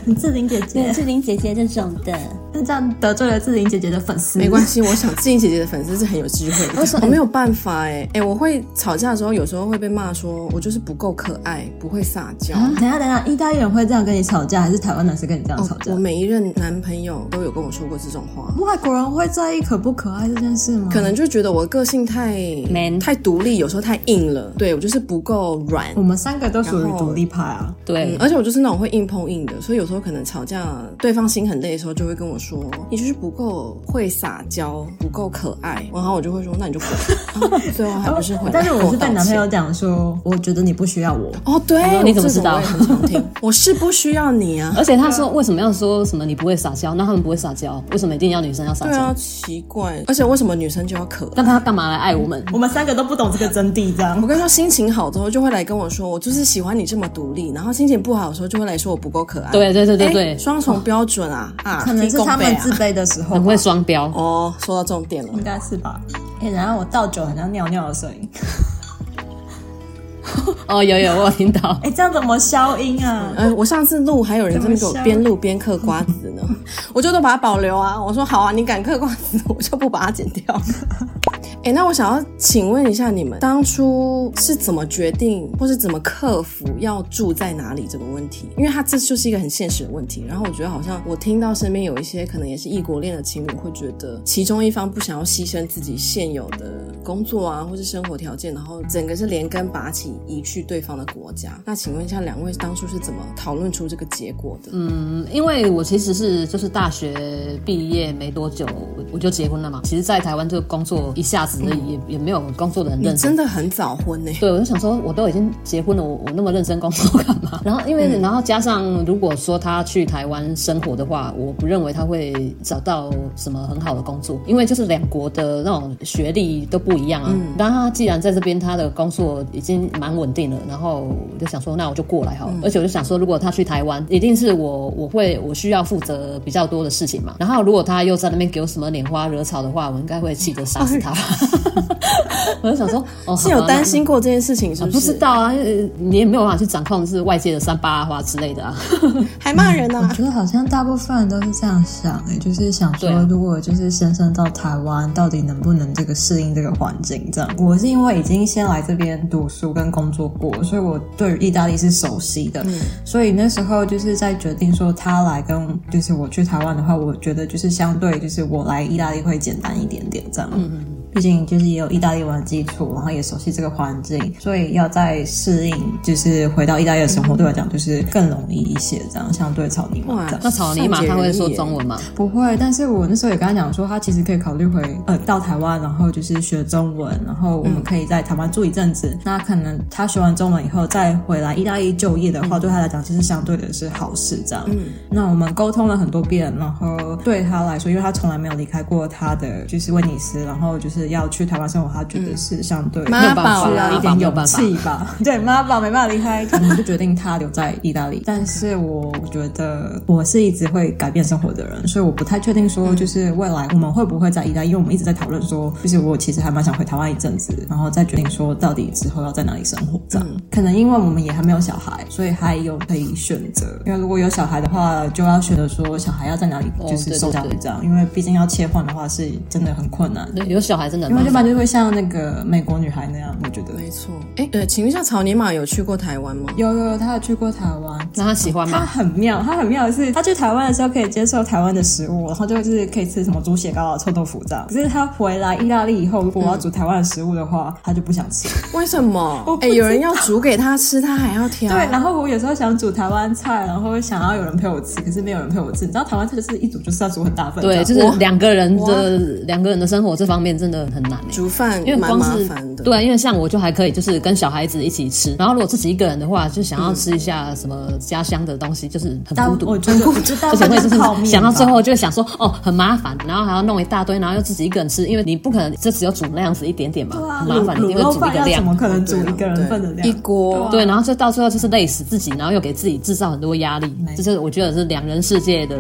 你志玲姐姐，志玲姐姐这种的，那这样得罪了志玲姐姐的粉丝。没关系，我想志玲姐姐的粉丝是很有智慧的。我没有办法哎哎，我会吵架的时候，有时候会被骂说我就是不够可爱，不会撒娇。等下等下，意大利人会这样跟你吵架，还是台湾男生跟你这样吵架？我每一任男朋友都有跟我说过这种话。外国人会在意可不可爱这件事吗？可能就觉得我个性太 man，太独立，有时候太硬了。对，我就是不够软。我们三个都属于独立派啊。对，而且我就是那种会硬碰硬的，所以有时候可能吵架，对方心很累的时候，就会跟我说：“你就是不够会撒娇，不够可爱。”然后我就会说：“那你就滚。”最后还不是会。但是我是对男朋友讲说，我觉得你不需要我。哦，对，你怎么知道？我是不需要你啊。而且他说，为什么要说什么你不会撒娇？那他们不会撒娇，为什么一定要女生要撒娇？对啊，奇怪。而且为什么女生就要可爱？那他干嘛来爱我们？我们三个都不懂这个真谛。这样，我跟你说，心情好之后就会来跟我说，我就是喜欢你这么独立。然后心情不好的时候就会来说我不够可爱。对对对对对，双重标准啊啊！可能是他们自卑的时候，很会双标哦。说到重点了，应该是吧？哎，然后我倒酒好像尿尿的声音。哦，有有，我有听到。哎，这样怎么消音啊？嗯，我上次录还有人这么给我边录边嗑瓜子呢，我就都把它保留啊。我说好啊，你敢嗑瓜子，我就不把它剪掉。哎，那我想要请问一下，你们当初是怎么决定，或是怎么克服要住在哪里这个问题？因为他这就是一个很现实的问题。然后我觉得好像我听到身边有一些可能也是异国恋的情侣，会觉得其中一方不想要牺牲自己现有的工作啊，或是生活条件，然后整个是连根拔起移去对方的国家。那请问一下，两位当初是怎么讨论出这个结果的？嗯，因为我其实是就是大学毕业没多久我就结婚了嘛。其实，在台湾就工作一下子也、嗯、也没有工作的很认真，真的很早婚呢。对，我就想说，我都已经结婚了，我我那么认真工作干嘛？然后因为、嗯、然后加上，如果说他去台湾生活的话，我不认为他会找到什么很好的工作，因为就是两国的那种学历都不一样啊。嗯，然后他既然在这边，他的工作已经蛮稳定了，然后我就想说，那我就过来好了。嗯、而且我就想说，如果他去台湾，一定是我我会我需要负责比较多的事情嘛。然后如果他又在那边给我什么拈花惹草的话，我应该会气得杀死他。我就想说，哦，是有担心过这件事情是不是？不知道啊，你也没有办法去掌控是外界的三八花之类的啊，还骂人呢、啊。我觉得好像大部分人都是这样想诶、欸，就是想说，如果就是先生到台湾，到底能不能这个适应这个环境？这样，我是因为已经先来这边读书跟工作过，所以我对于意大利是熟悉的。嗯，所以那时候就是在决定说他来跟就是我去台湾的话，我觉得就是相对就是我来意大利会简单一点点这样。嗯嗯。毕竟就是也有意大利文的基础，然后也熟悉这个环境，所以要再适应，就是回到意大利的生活，对我来讲就是更容易一些。这样相对草泥马，那草泥马他会说中文吗？不会，但是我那时候也跟他讲说，他其实可以考虑回呃到台湾，然后就是学中文，然后我们可以在台湾住一阵子。嗯、那可能他学完中文以后再回来意大利就业的话，嗯、对他来讲其实相对的是好事。这样，嗯，那我们沟通了很多遍，然后对他来说，因为他从来没有离开过他的就是威尼斯，然后就是。要去台湾生活，他觉得是相对妈宝需要一点勇气吧？对，妈宝没办法离开，可能就决定他留在意大利。但是我觉得我是一直会改变生活的人，所以我不太确定说，就是未来我们会不会在意大利？因为我们一直在讨论说，就是我其实还蛮想回台湾一阵子，然后再决定说到底之后要在哪里生活。这样可能因为我们也还没有小孩，所以还有可以选择。因为如果有小孩的话，就要选择说小孩要在哪里，就是收养这样。因为毕竟要切换的话，是真的很困难。对有小孩真的。因为一般就会像那个美国女孩那样，我觉得没错。哎，对，请问一下，草泥马有去过台湾吗？有有有，他有去过台湾。那他喜欢吗？他很妙，他很妙的是，他去台湾的时候可以接受台湾的食物，然后就是可以吃什么猪血糕啊、臭豆腐这样。可是他回来意大利以后，如果我要煮台湾的食物的话，他就不想吃。为什么？哎，有人要煮给他吃，他还要挑。对，然后我有时候想煮台湾菜，然后想要有人陪我吃，可是没有人陪我吃。你知道台湾菜就是一煮就是要煮很大份，对，就是两个人的两个人的生活这方面真的很难。煮饭。因为光是对，因为像我就还可以，就是跟小孩子一起吃。然后如果自己一个人的话，就想要吃一下什么家乡的东西，就是很孤独，很孤独，而且会就是想到最后就会想说，哦，很麻烦，然后还要弄一大堆，然后又自己一个人吃，因为你不可能就只有煮那样子一点点嘛，很麻烦，你会煮一个量，怎么可能煮一个人份的量？一锅，对，然后就到最后就是累死自己，然后又给自己制造很多压力，这是我觉得是两人世界的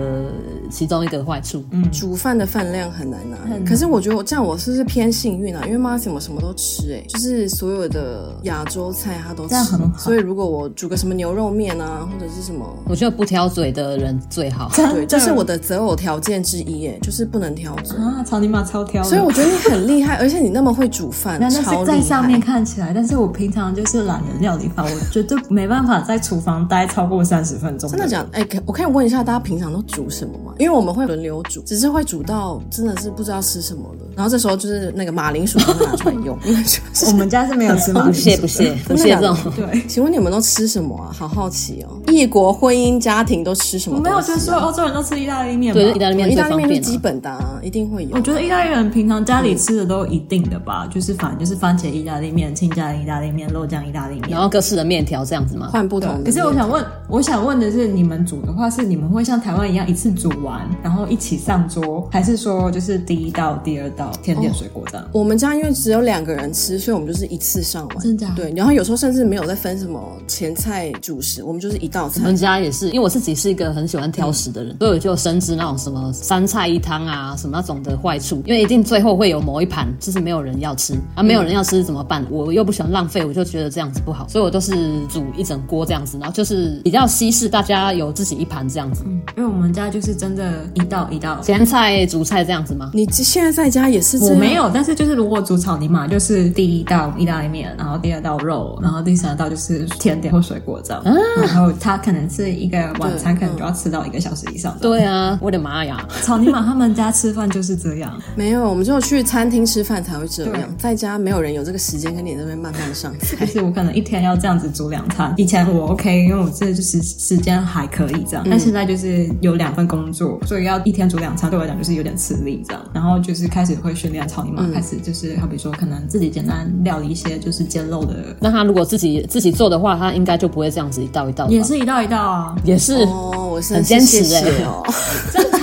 其中一个坏处。嗯，煮饭的饭量很难拿，可是我觉得我这样我是不是偏幸运啊？因为妈什么什么都吃，哎，就是所有的亚洲菜他都吃，所以如果我煮个什么牛肉面啊，或者是什么，我觉得不挑嘴的人最好。对，这是我的择偶条件之一，哎，就是不能挑嘴啊。草泥马超挑，所以我觉得你很厉害，而且你那么会煮饭，那是在上面看起来，但是我平常就是懒人料理法，我绝对没办法在厨房待超过三十分钟。真的讲，哎，我可以问一下大家平常都煮什么吗？因为我们会轮流煮，只是会煮到真的是不知道吃什么了，然后这时候就是那个马铃薯拿出来用。我们家是没有吃马铃薯，不屑 不屑不屑这种。对，请问你们都吃什么啊？好好奇哦。异国婚姻家庭都吃什么？我没有觉得所有欧洲人都吃意大利面，对，意大利面，意大利面是基本的啊，一定会有。我觉得意大利人平常家里吃的都一定的吧，就是反正就是番茄意大利面、青椒意大利面、肉酱意大利面，然后各式的面条这样子吗？换不同的。可是我想问，我想问的是，你们煮的话是你们会像台湾一样一次煮完，然后一起上桌，还是说就是第一道、第二道甜点水果这样？我们家因为只有两个人吃，所以我们就是一次上完。真的？对，然后有时候甚至没有再分什么前菜、主食，我们就是一道菜。我们家也是，因为我自己是一个很喜欢挑食的人，所以我就深知那种什么三菜一汤啊，什么那种的坏处。因为一定最后会有某一盘就是没有人要吃，啊，没有人要吃怎么办？我又不喜欢浪费，我就觉得这样子不好，所以我都是煮一整锅这样子，然后就是比较稀释，大家有自己一盘这样子。嗯，因为我们家就是真真的一道一道咸菜、主菜这样子吗？你现在在家也是这样？我没有，但是就是如果煮草泥马，就是第一道意大利面，然后第二道肉，然后第三道就是甜点或水果这样。嗯、然后它可能是一个晚餐，可能就要吃到一个小时以上。对啊，我的妈呀！草泥马他们家吃饭就是这样。没有，我们就去餐厅吃饭才会这样。在家没有人有这个时间跟你在那边慢慢上菜。就是我可能一天要这样子煮两餐。以前我 OK，因为我这就是时间还可以这样。但现在就是有两份工作，所以要一天煮两餐，对我来讲就是有点吃力这样。然后就是开始会训练草泥马，开始就是好比说可能自己简单料理一些就是煎肉的。那他如果自己自己做的话，他应该就不会这样子一道一道。也是一道一道啊，也是哦，我是很坚持哎哦。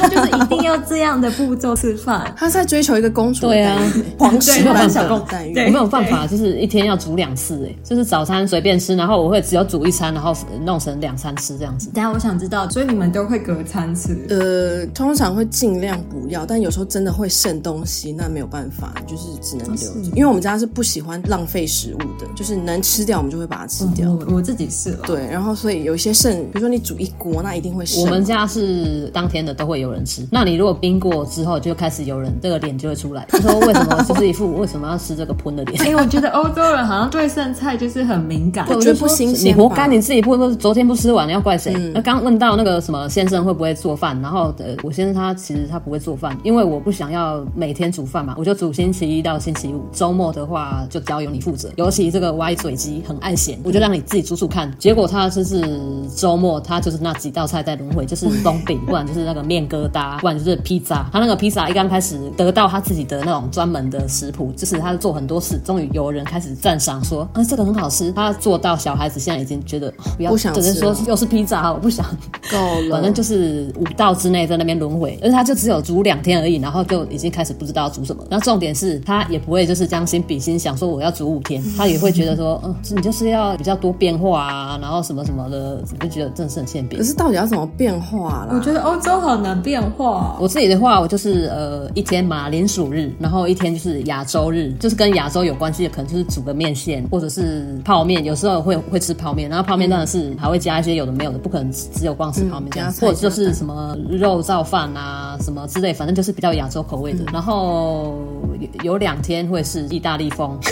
他就是一定要这样的步骤吃饭，他在追求一个公主对啊，皇室般小公待遇。我没有办法，就是一天要煮两次哎，就是早餐随便吃，然后我会只有煮一餐，然后弄成两餐吃这样子。等下我想知道，所以你们都会隔餐吃？呃，通常会尽量不要，但有时候真的会剩东西，那没有办法，就是只能留。因为我们家是不喜欢浪费食物的，就是能吃掉我们就会把它吃掉。我我自己是了，对，然后所以有一些剩，比如说你煮一锅，那一定会剩。我们家是当天的都会有人吃，那你如果冰过之后，就开始有人这个脸就会出来，他说为什么就是一副为什么要吃这个喷的脸？因 为我觉得欧洲人好像对剩菜就是很敏感，我觉得不新鲜。你活该，你自己不不昨天不吃完，你要怪谁？那刚问到那个什么先生会不会做饭，然后呃，我先生他其实他不会做饭，因为我不想要每天煮饭嘛，我就煮星期一到星期五，周末的话就交由你负责。尤其这个歪嘴鸡很爱咸，我就让你自己煮煮看。结果他就是周末他就是那几道菜在轮回，就是松饼，不然就是那个面疙瘩，不然就是披萨。他那个披萨一刚开始得到他自己的那种专门的食谱，就是他做很多次，终于有人开始赞赏说，啊，这个很好吃。他做到小孩子现在已经觉得不要，不想，只能说又是披萨，我不想够了。反正就是五道之内在那边轮回，而且他就只有煮两天而已，然后就已经开始不知道要煮什么。那重点是他也不会就是将心比心想说我要煮五天，他也会觉得说，嗯，你就是要比较多变化啊，然后什么什么的，就觉得真的是很欠扁。可是到底要怎么变化啦？我觉得欧洲好难变化。我自己的话，我就是呃一天马铃薯日，然后一天就是亚洲日，就是跟亚洲有关系的，可能就是煮个面线或者是泡面，有时候会会吃泡面，然后泡面当然是还会加一些有的没有的，不可能只有光吃泡面这样，嗯、或者就是什么肉燥饭啊什么之类，反正就是比较亚洲口味的。嗯、然后有有两天会是意大利风。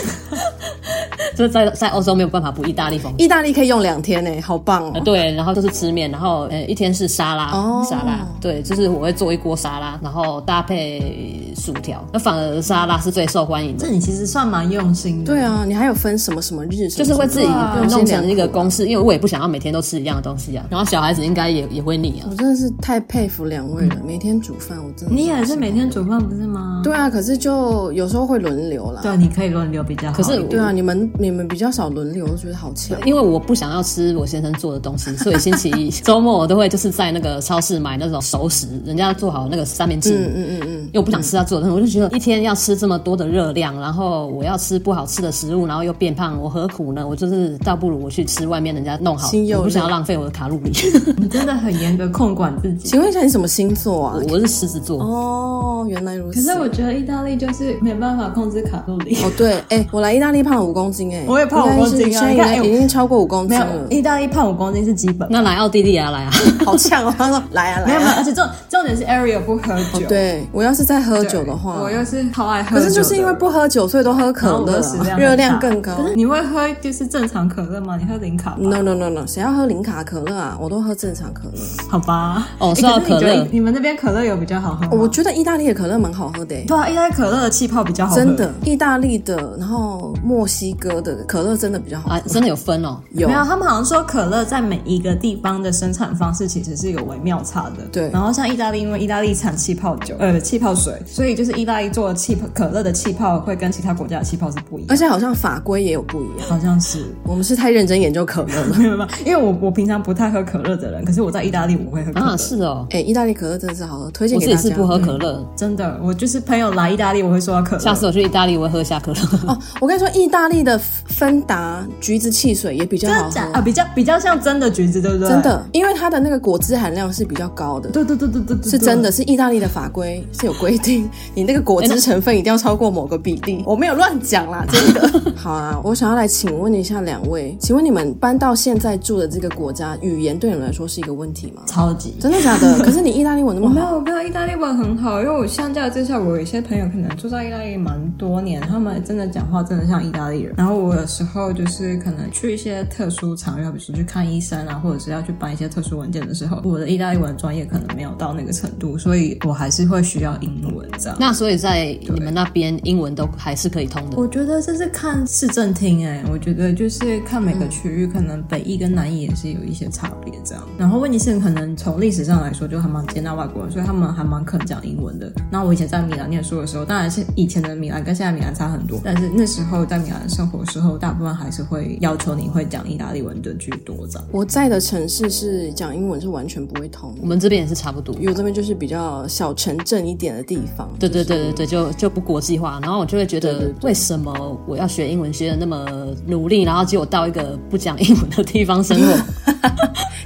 就是在在欧洲没有办法补意大利风，意大利可以用两天呢，好棒哦。对，然后就是吃面，然后呃一天是沙拉，哦、沙拉，对，就是我会做一锅沙拉，然后搭配薯条，那反而沙拉是最受欢迎的。这你其实算蛮用心的。对啊，你还有分什么什么日，就是会自己弄成一个公式，因为我也不想要每天都吃一样的东西啊。然后小孩子应该也也会腻啊。我真的是太佩服两位了，每天煮饭，我真的。你也是每天煮饭不是吗？对啊，可是就有时候会轮流啦。对，你可以轮流比较好。可是对啊，你们你们比较少轮流，我觉得好强。因为我不想要吃我先生做的东西，所以星期一周末我都会就是在那个超市买那种熟食，人家做好那个三明治。嗯嗯嗯嗯。因为我不想吃他做的，我就觉得一天要吃这么多的热量，然后我要吃不好吃的食物，然后又变胖，我何苦呢？我就是倒不如我去吃外面人家弄好，我不想要浪费我的卡路里。你真的很严格控管自己。请问一下，你什么星座啊？我是狮子座。哦，原来如此。可是我觉得意大利就是没办法控制卡路里。哦，对，哎，我来意大利胖了五公斤，哎，我也胖五公斤，现在已经已经超过五公斤了。意大利胖五公斤是基本。那来奥地利啊，来啊，好呛哦！他说来啊来啊，而且重重点是 Ariel 不喝酒。对，我要是在喝酒的话，我又是超爱喝。可是就是因为不喝酒，所以都喝可乐，热量更高。你会喝就是正常可乐吗？你喝零卡？No No No No，谁要喝零卡可乐啊？我都喝正常可乐。好吧，哦，说到可乐，你们那边可乐有比较好喝吗？我觉得意大利的可乐蛮好喝的。对啊，意大利可乐的气泡比较好喝。真的，意大利的，然后墨西哥的可乐真的比较好啊。真的有分哦？有没有？他们好像说可乐在每一个地方的生产方式其实是有微妙差的。对。然后像意大利，因为意大利产气泡酒，呃，气泡水，所以就是意大利做的气泡可乐的气泡会跟其他国家的气泡是不一样。而且好像法规也有不一样。好像是。我们是太认真研究可乐 了。没有吗？因为我我平常不太喝可乐的人，可是我在意大利我会喝可乐。啊，是哦。哎，意大利可乐真的是好喝，推荐给大家。我自己是不喝可乐，真的，我就是朋友来意大利，我会说到可乐。下次我去意大利，我会喝下可乐。哦，我跟你说，意大利的芬达橘子汽水也比较好喝啊，比较比较像真的橘子，对不对？真的，因为它的那个果汁含量是比较高的。对对对对对，是真的，是意大利的法规是有规定，你那个果汁成分一定要超过某个比例。我没有乱讲啦，真的。好啊，我想要来请问一下两位，请问你们搬到现在住的这个国家，语言对你们来说是一个问题吗？超级，真的假的？可是你意大利文那么好？没有，我没有意大利文很好，因为我相较之下，我有一些朋友可能住在意大利蛮多年，他们真的讲话真的像意大利人。然后然后我有时候就是可能去一些特殊场合，比如说去看医生啊，或者是要去办一些特殊文件的时候，我的意大利文专业可能没有到那个程度，所以我还是会需要英文这样。那所以在你们那边英文都还是可以通的？我觉得这是看市政厅哎，我觉得就是看每个区域，可能北义跟南义也是有一些差别这样。然后问题是可能从历史上来说，就还蛮接纳外国人，所以他们还蛮肯讲英文的。那我以前在米兰念书的时候，当然是以前的米兰跟现在米兰差很多，但是那时候在米兰生活的时候，大部分还是会要求你会讲意大利文的居多。我在的城市是讲英文是完全不会通，我们这边也是差不多，因为我这边就是比较小城镇一点的地方。对对对对对，就就不国际化，然后我就会觉得为什么我要学英文学的那么努力，然后结果到一个不讲英文的地方生活。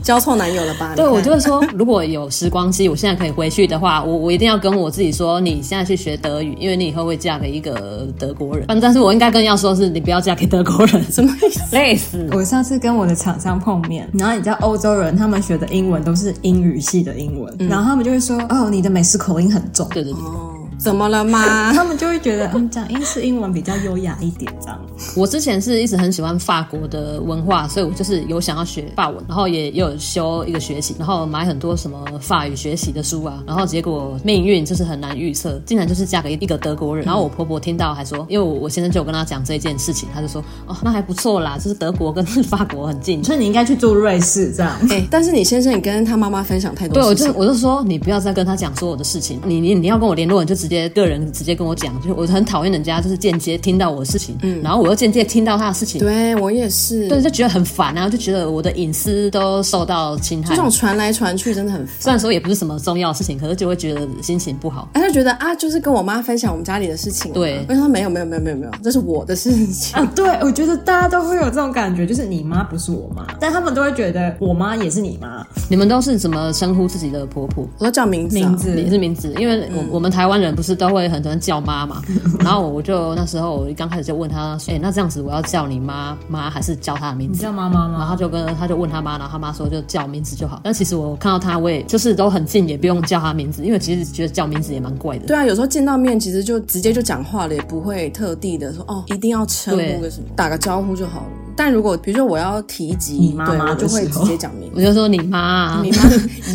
交错男友了吧？对，我就会说，如果有时光机，我现在可以回去的话，我我一定要跟我自己说，你现在去学德语，因为你以后会嫁给一个德国人。但是我应该更要说，是你不要嫁给德国人，什么意思？累死！我上次跟我的厂商碰面，然后你知道欧洲人他们学的英文都是英语系的英文，嗯、然后他们就会说，哦，你的美式口音很重。对对对。哦怎么了吗？他们就会觉得，嗯，讲英式英文比较优雅一点，这样。我之前是一直很喜欢法国的文化，所以我就是有想要学法文，然后也有修一个学习，然后买很多什么法语学习的书啊，然后结果命运就是很难预测，竟然就是嫁给一个德国人。然后我婆婆听到还说，因为我我先生就有跟他讲这件事情，他就说，哦，那还不错啦，就是德国跟法国很近，所以你应该去住瑞士这样。哎、欸，但是你先生，你跟他妈妈分享太多对，我就我就说，你不要再跟他讲说我的事情，你你你要跟我联络，你就直接个人直接。跟我讲，就是我很讨厌人家，就是间接听到我的事情，嗯，然后我又间接听到他的事情，对我也是，对，就觉得很烦啊，就觉得我的隐私都受到侵害，这种传来传去真的很烦。虽然说也不是什么重要的事情，可是就会觉得心情不好，他就觉得啊，就是跟我妈分享我们家里的事情，对，我说没有没有没有没有没有，这是我的事情啊。对，我觉得大家都会有这种感觉，就是你妈不是我妈，但他们都会觉得我妈也是你妈。你们都是怎么称呼自己的婆婆？我都叫名字，名字也是名字，因为我我们台湾人不是都会很多人叫妈嘛。然后我就那时候我刚开始就问他，哎、欸，那这样子我要叫你妈妈还是叫他的名字？叫妈妈吗？然后他就跟他就问他妈，然后他妈说就叫名字就好。但其实我看到他，我也就是都很近，也不用叫他名字，因为其实觉得叫名字也蛮怪的。对啊，有时候见到面其实就直接就讲话了，也不会特地的说哦，一定要称呼个什么，打个招呼就好了。但如果比如说我要提及你妈妈，就会直接讲名字，我就说你妈，你妈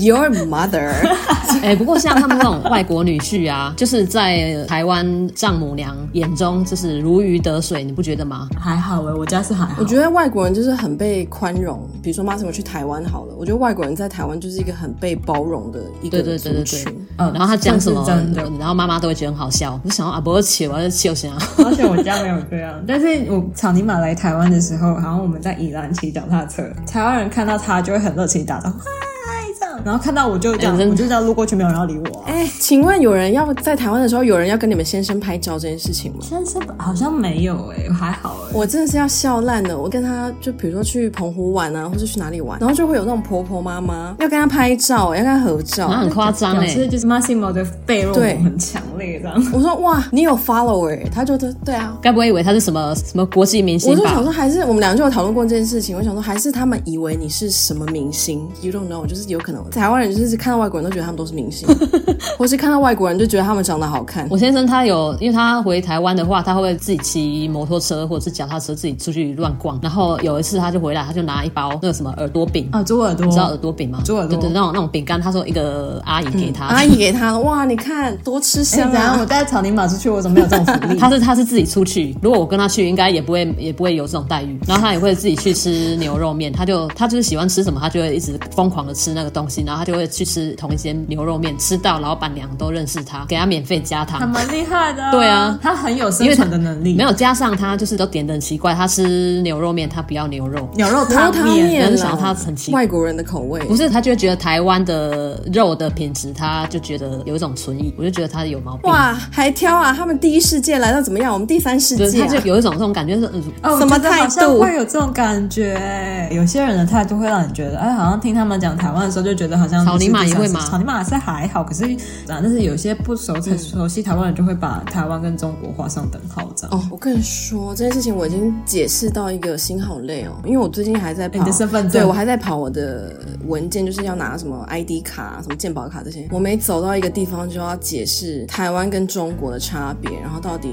，Your mother。哎、欸，不过像他们那种外国女婿啊，就是在台湾丈母娘眼中就是如鱼得水，你不觉得吗？还好哎，我家是还好。我觉得外国人就是很被宽容，比如说妈什么去台湾好了，我觉得外国人在台湾就是一个很被包容的一个族群。对对对对对。嗯，然后他讲什么，然后妈妈都会觉得很好笑。我想要啊，不要气，我要气我想。而且我家没有这样，但是我草泥马来台湾的时候。然后我们在宜兰骑脚踏车，台湾人看到他就会很热情打招呼。然后看到我就这样，欸、我就这样路过去，没有人要理我、啊。哎，请问有人要在台湾的时候，有人要跟你们先生拍照这件事情吗？先生好像没有哎、欸，还好哎、欸。我真的是要笑烂了。我跟他就比如说去澎湖玩啊，或者去哪里玩，然后就会有那种婆婆妈妈要跟他拍照，要跟他合照，很夸张哎。其实就是 Massimo 的背肉很强烈这样。我说哇，你有 follower，他就说对啊，该不会以为他是什么什么国际明星吧？我就想说还是我们两个就有讨论过这件事情。我想说还是他们以为你是什么明星，You don't know，就是有可能台湾人就是看。到外国人都觉得他们都是明星，或是看到外国人就觉得他们长得好看。我先生他有，因为他回台湾的话，他会不会自己骑摩托车或者是脚踏车自己出去乱逛。然后有一次他就回来，他就拿一包那个什么耳朵饼啊，猪耳朵，你知道耳朵饼吗？猪耳朵，对对，那种那种饼干。他说一个阿姨给他，阿姨给他，哇，你看多吃香啊！我带草泥马出去，我怎么没有这种福利？他 是他是自己出去，如果我跟他去，应该也不会也不会有这种待遇。然后他也会自己去吃牛肉面，他就他就是喜欢吃什么，他就会一直疯狂的吃那个东西。然后他就会去吃同一间牛肉面，吃到老板娘都认识他，给他免费加汤，还蛮厉害的。对啊，他很有生存的能力。没有加上他就是都点的很奇怪，他吃牛肉面他不要牛肉，牛肉汤面，然后想他很奇怪，外国人的口味，不是他就会觉得台湾的肉的品质，他就觉得有一种存疑，我就觉得他有毛病。哇，还挑啊？他们第一世界来到怎么样？我们第三世界，他就有一种这种感觉是，嗯，哦，什么态度会有这种感觉？有些人的态度会让你觉得，哎，好像听他们讲台湾的时候就觉得好像草泥马也会吗？草泥马是还好，可是啊，但是有些不熟才熟悉台湾人就会把台湾跟中国画上等号，这样。哦，我跟你说这件事情，我已经解释到一个心好累哦，因为我最近还在跑你的身份证，对我还在跑我的文件，就是要拿什么 ID 卡、什么健保卡这些，我每走到一个地方就要解释台湾跟中国的差别，然后到底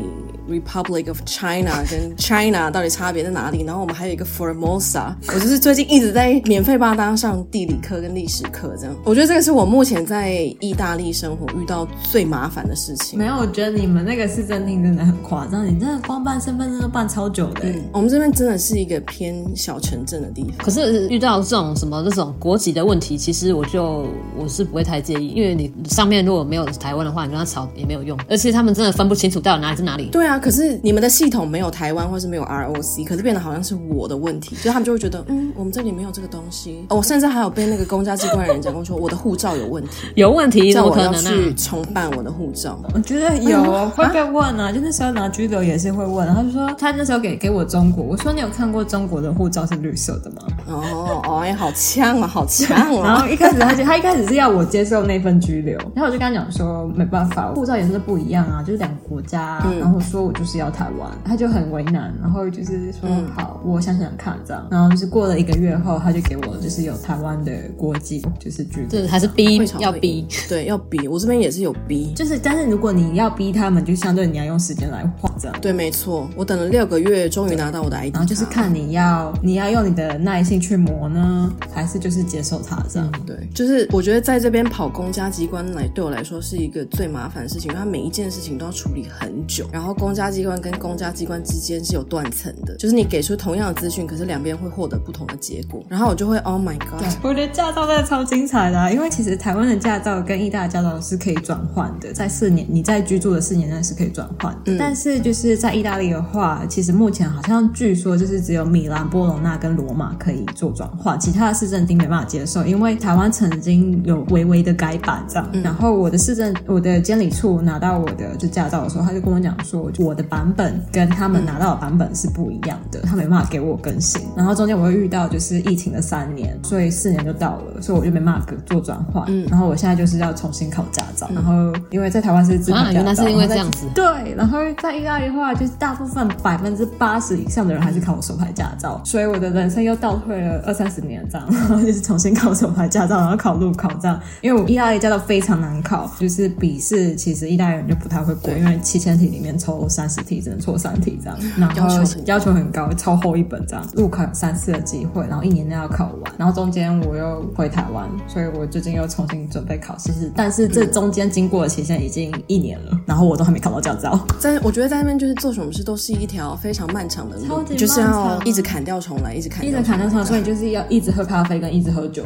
Republic of China 跟 China 到底差别在哪里？然后我们还有一个 Formosa，我就是最近一直在免费帮他上地理课跟历史课，这样。我觉得这个是我目前在意大利生活遇到最麻烦的事情。没有，我觉得你们那个市政厅真的很夸张，你真的光办身份证都办超久的。嗯，我们这边真的是一个偏小城镇的地方。可是遇到这种什么这种国籍的问题，其实我就我是不会太介意，因为你上面如果没有台湾的话，你跟他吵也没有用，而且他们真的分不清楚到底哪里是哪里。对啊，可是你们的系统没有台湾或是没有 ROC，可是变得好像是我的问题，所以他们就会觉得，嗯，我们这里没有这个东西。哦，我甚至还有被那个公家机关的人讲过说，我的护照有问题，有问题，怎么可能呢？叫我要去重办我的护照。我觉得有、嗯、会被问啊，就那时候拿居留也是会问，然后就说他那时候给给我中国，我说你有看过中国的护照是绿色的吗？哦哦，哎，好呛啊，好呛啊！然后一开始他就他一开始是要我接受那份居留，然后我就跟他讲说没办法，护照颜色不一样啊，就是两个国家，嗯、然后说我就是要台湾，他就很为难，然后就是说、嗯、好，我想想看这样，然后就是过了一个月后，他就给我就是有台湾的国籍，就是居留，对，还是逼要逼，对，要逼，我这边也是有逼，就是但是如果你要逼他们，就相对你要用时间来换这样，对，没错，我等了六个月，终于拿到我的 ID，然后就是看你要你要用你的耐性去磨呢，还是就是接受它这样，嗯、对，就是我觉得在这边跑公家机关来对我来说是一个最麻烦的事情，因为他每一件事情都要处理很久，然后公家机关跟公家机关之间是有断层的，就是你给出同样的资讯，可是两边会获得不同的结果，然后我就会 Oh my God，我觉得驾照真的超精彩的、啊，因为其实台湾的驾照跟意大利驾照是可以转换的，在四年你在居住的四年内是可以转换的，嗯、但是就是在意大利的话，其实目前好像据说就是只有米兰、波隆纳跟罗马可以做转换，其他的市政厅没办法接受，因为台湾曾经有微微的改版这样，嗯、然后我的市政我的监理处拿到我的就驾照的时候，他就跟我讲说，我的版本跟他们拿到的版本是不一样的，他没办法给我更新，然后中间我又遇到就是疫情的三年，所以四年就到了，所以我就没办法做转换，嗯，然后我现在就是要重新考驾照，嗯、然后因为在台湾是自考驾照，原来是因为这样子，对，然后在意大利的话，就是大部分百分之八十以上的人还是考手牌驾照，所以我的人生又倒退了二三十年这样，然后就是重新考手牌驾照，然后考路考这样，因为我意大利驾照非常难考，就是笔试其实意大利人就不太会过，因为七千题里面抽三十题只能错三题这样，然后要求要求很高，超厚一本这样，路考有三次的机会，然后一年内要考完，然后中间我又回台湾，所以我最近又重新准备考试，但是这中间经过的期限已经一年了，然后我都还没考到驾照。在我觉得在那边就是做什么事都是一条非常漫长的路，就是要一直砍掉重来，一直砍掉，一直砍掉重来，所以就是要一直喝咖啡跟一直喝酒。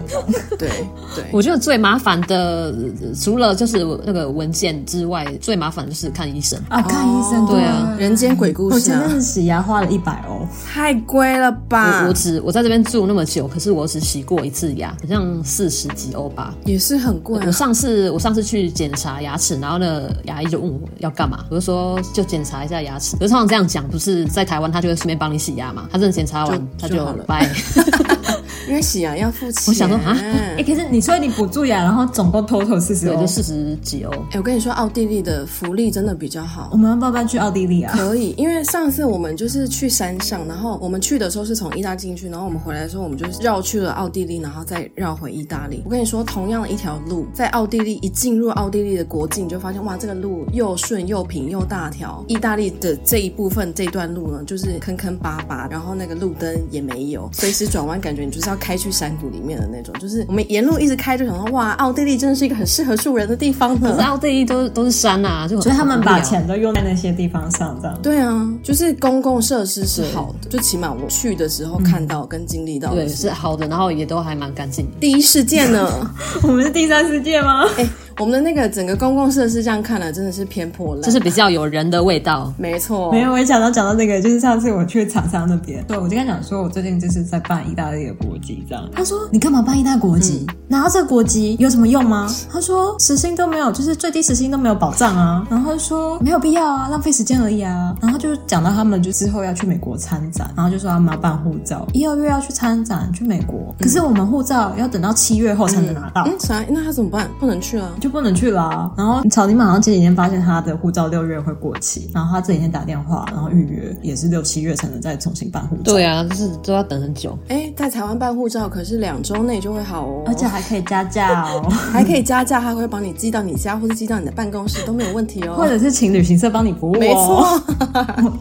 对对，我觉得最麻烦的除了就是那个文件之外，最麻烦的就是看医生啊，看医生，对啊，人间鬼故事。我前阵子洗牙花了一百欧，太贵了吧？我我只我在这边住那么久，可是我只洗过一次牙，好像四十几欧吧，也是很贵。我上次我上次去检查牙齿，然后呢牙医就问我要干嘛，我就说就检查一下牙齿。可是通常这样讲，不是在台湾他就会顺便帮你洗牙嘛？他真的检查完他就拜。因为洗牙要付钱。我想说啊，哎，可是你说你补蛀牙，然后总共 total 四十欧，就四十几欧。哎，我跟你说，奥地利的福利真的比较好。我们要不要搬去奥地利啊？可以，因为上次我们就是去山上，然后我们去的时候是从意大利进去，然后我们回来的时候，我们就绕去了奥地利，然后再绕回意大利。我跟你说，同样的一条路，在奥地利一进入奥地利的国境，你就发现哇，这个路又顺又平又大条。意大利的这一部分这一段路呢，就是坑坑巴巴，然后那个路灯也没有，随时转弯感觉你就是。是要开去山谷里面的那种，就是我们沿路一直开，就想到哇，奥地利真的是一个很适合住人的地方呢。可是奥地利都都是山啊，就所以他们把钱都用在那些地方上，这样。对啊，就是公共设施是好的，就起码我去的时候看到跟经历到的，对，是好的，然后也都还蛮干净。第一世界呢？我们是第三世界吗？哎。我们的那个整个公共设施这样看来真的是偏破烂，就是比较有人的味道。没错，没有，我想到讲到那个，就是上次我去厂商那边，对，我就跟他讲说，我最近就是在办意大利的国籍，这样。他说：“你干嘛办意大利国籍？嗯、拿到这个国籍有什么用吗？” 他说：“时薪都没有，就是最低时薪都没有保障啊。”然后他说：“没有必要啊，浪费时间而已啊。”然后就讲到他们就之后要去美国参展，然后就说他们要办护照，一二月要去参展去美国，可是我们护照要等到七月后才能拿到。嗯，啥、嗯？那他怎么办？不能去啊？就不能去了啊。然后草泥马好像前几天发现他的护照六月会过期，然后他这几天打电话，然后预约也是六七月才能再重新办护照。对啊，就是都要等很久。哎，在台湾办护照可是两周内就会好哦，而且还可以加价哦，还可以加价，他会帮你寄到你家或者寄到你的办公室都没有问题哦，或者是请旅行社帮你服务哦。没错，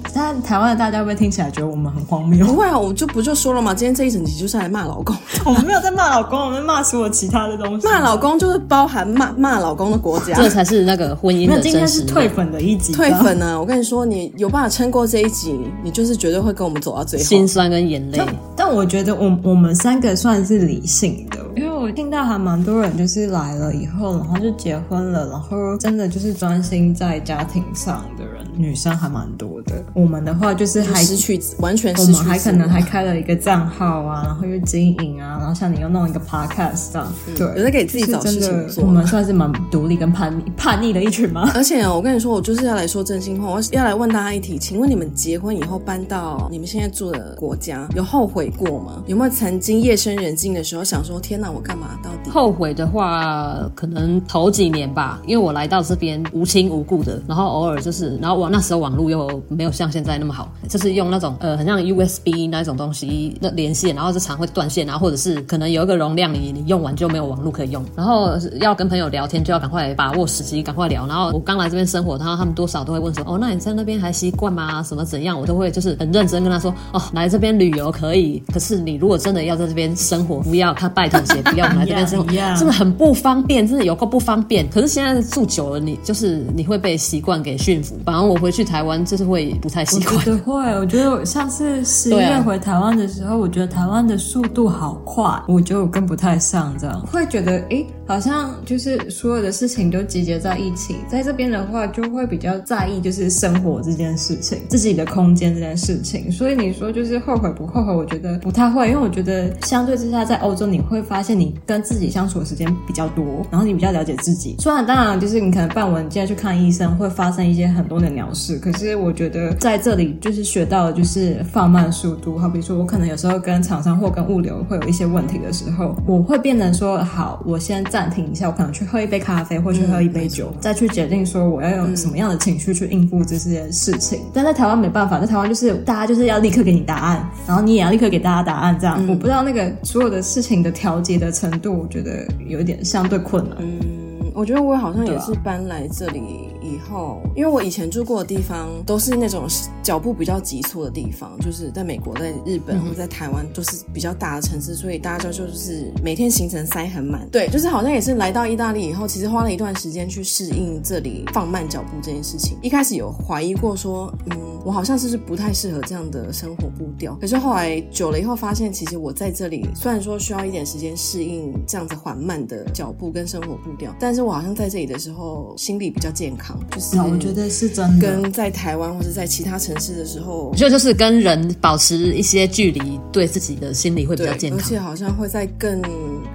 但台湾的大家会不会听起来觉得我们很荒谬？不会啊，我就不就说了嘛，今天这一整集就是来骂老公。我们没有在骂老公，我们骂所有其他的东西。骂老公就是包含骂骂老公的国家，这才是那个。婚姻的真实，今天是退粉的一集。退粉呢？我跟你说，你有办法撑过这一集，你就是绝对会跟我们走到最后。心酸跟眼泪。但我觉得我，我我们三个算是理性的，因为我听到还蛮多人就是来了以后，然后就结婚了，然后真的就是专心在家庭上的人，女生还蛮多的。我们的话就是还失去完全失去，我们还可能还开了一个账号啊，然后又经营啊，然后像你又弄一个 podcast 这样，嗯、对，有在给自己找事情做。我们算是蛮独立跟叛逆叛逆的。一群吗？而且我跟你说，我就是要来说真心话，我要来问大家一题，请问你们结婚以后搬到你们现在住的国家，有后悔过吗？有没有曾经夜深人静的时候想说，天哪，我干嘛到底？后悔的话，可能头几年吧，因为我来到这边无亲无故的，然后偶尔就是，然后我那时候网络又没有像现在那么好，就是用那种呃很像 USB 那种东西那连线，然后就常会断线，然后或者是可能有一个容量你你用完就没有网络可以用，然后要跟朋友聊天就要赶快把握时机，赶快聊。然后我刚来这边生活，然后他们多少都会问说：“哦，那你在那边还习惯吗？什么怎样？”我都会就是很认真跟他说：“哦，来这边旅游可以，可是你如果真的要在这边生活，不要他拜托姐，不要来这边生活，真的很不方便，真的有够不方便。可是现在住久了，你就是你会被习惯给驯服。反而我回去台湾就是会不太习惯。我觉得会，我觉得我上次十一月回台湾的时候，我觉得台湾的速度好快，我觉得我跟不太上，这样会觉得诶，好像就是所有的事情都集结在一起。在这边的话，就会比较在意就是生活这件事情，自己的空间这件事情。所以你说就是后悔不后悔？我觉得不太会，因为我觉得相对之下，在欧洲你会发现你跟自己相处的时间比较多，然后你比较了解自己。虽然当然就是你可能办文件去看医生会发生一些很多的鸟事，可是我觉得在这里就是学到的就是放慢速度。好比说我可能有时候跟厂商或跟物流会有一些问题的时候，我会变成说好，我先暂停一下，我可能去喝一杯咖啡，或去喝一杯酒，再去。决定说我要用什么样的情绪去应付这些事情，但在台湾没办法，在台湾就是大家就是要立刻给你答案，然后你也要立刻给大家答案，这样、嗯、我不知道那个所有的事情的调节的程度，我觉得有一点相对困难。嗯，我觉得我好像也是搬来这里。以后，因为我以前住过的地方都是那种脚步比较急促的地方，就是在美国、在日本或者在台湾都是比较大的城市，所以大家就就是每天行程塞很满。对，就是好像也是来到意大利以后，其实花了一段时间去适应这里放慢脚步这件事情。一开始有怀疑过说，嗯，我好像是不是不太适合这样的生活步调。可是后来久了以后，发现其实我在这里虽然说需要一点时间适应这样子缓慢的脚步跟生活步调，但是我好像在这里的时候心理比较健康。就是我觉得是真的，跟在台湾或者在其他城市的时候，我觉得就是跟人保持一些距离，对自己的心理会比较健康，而且好像会在更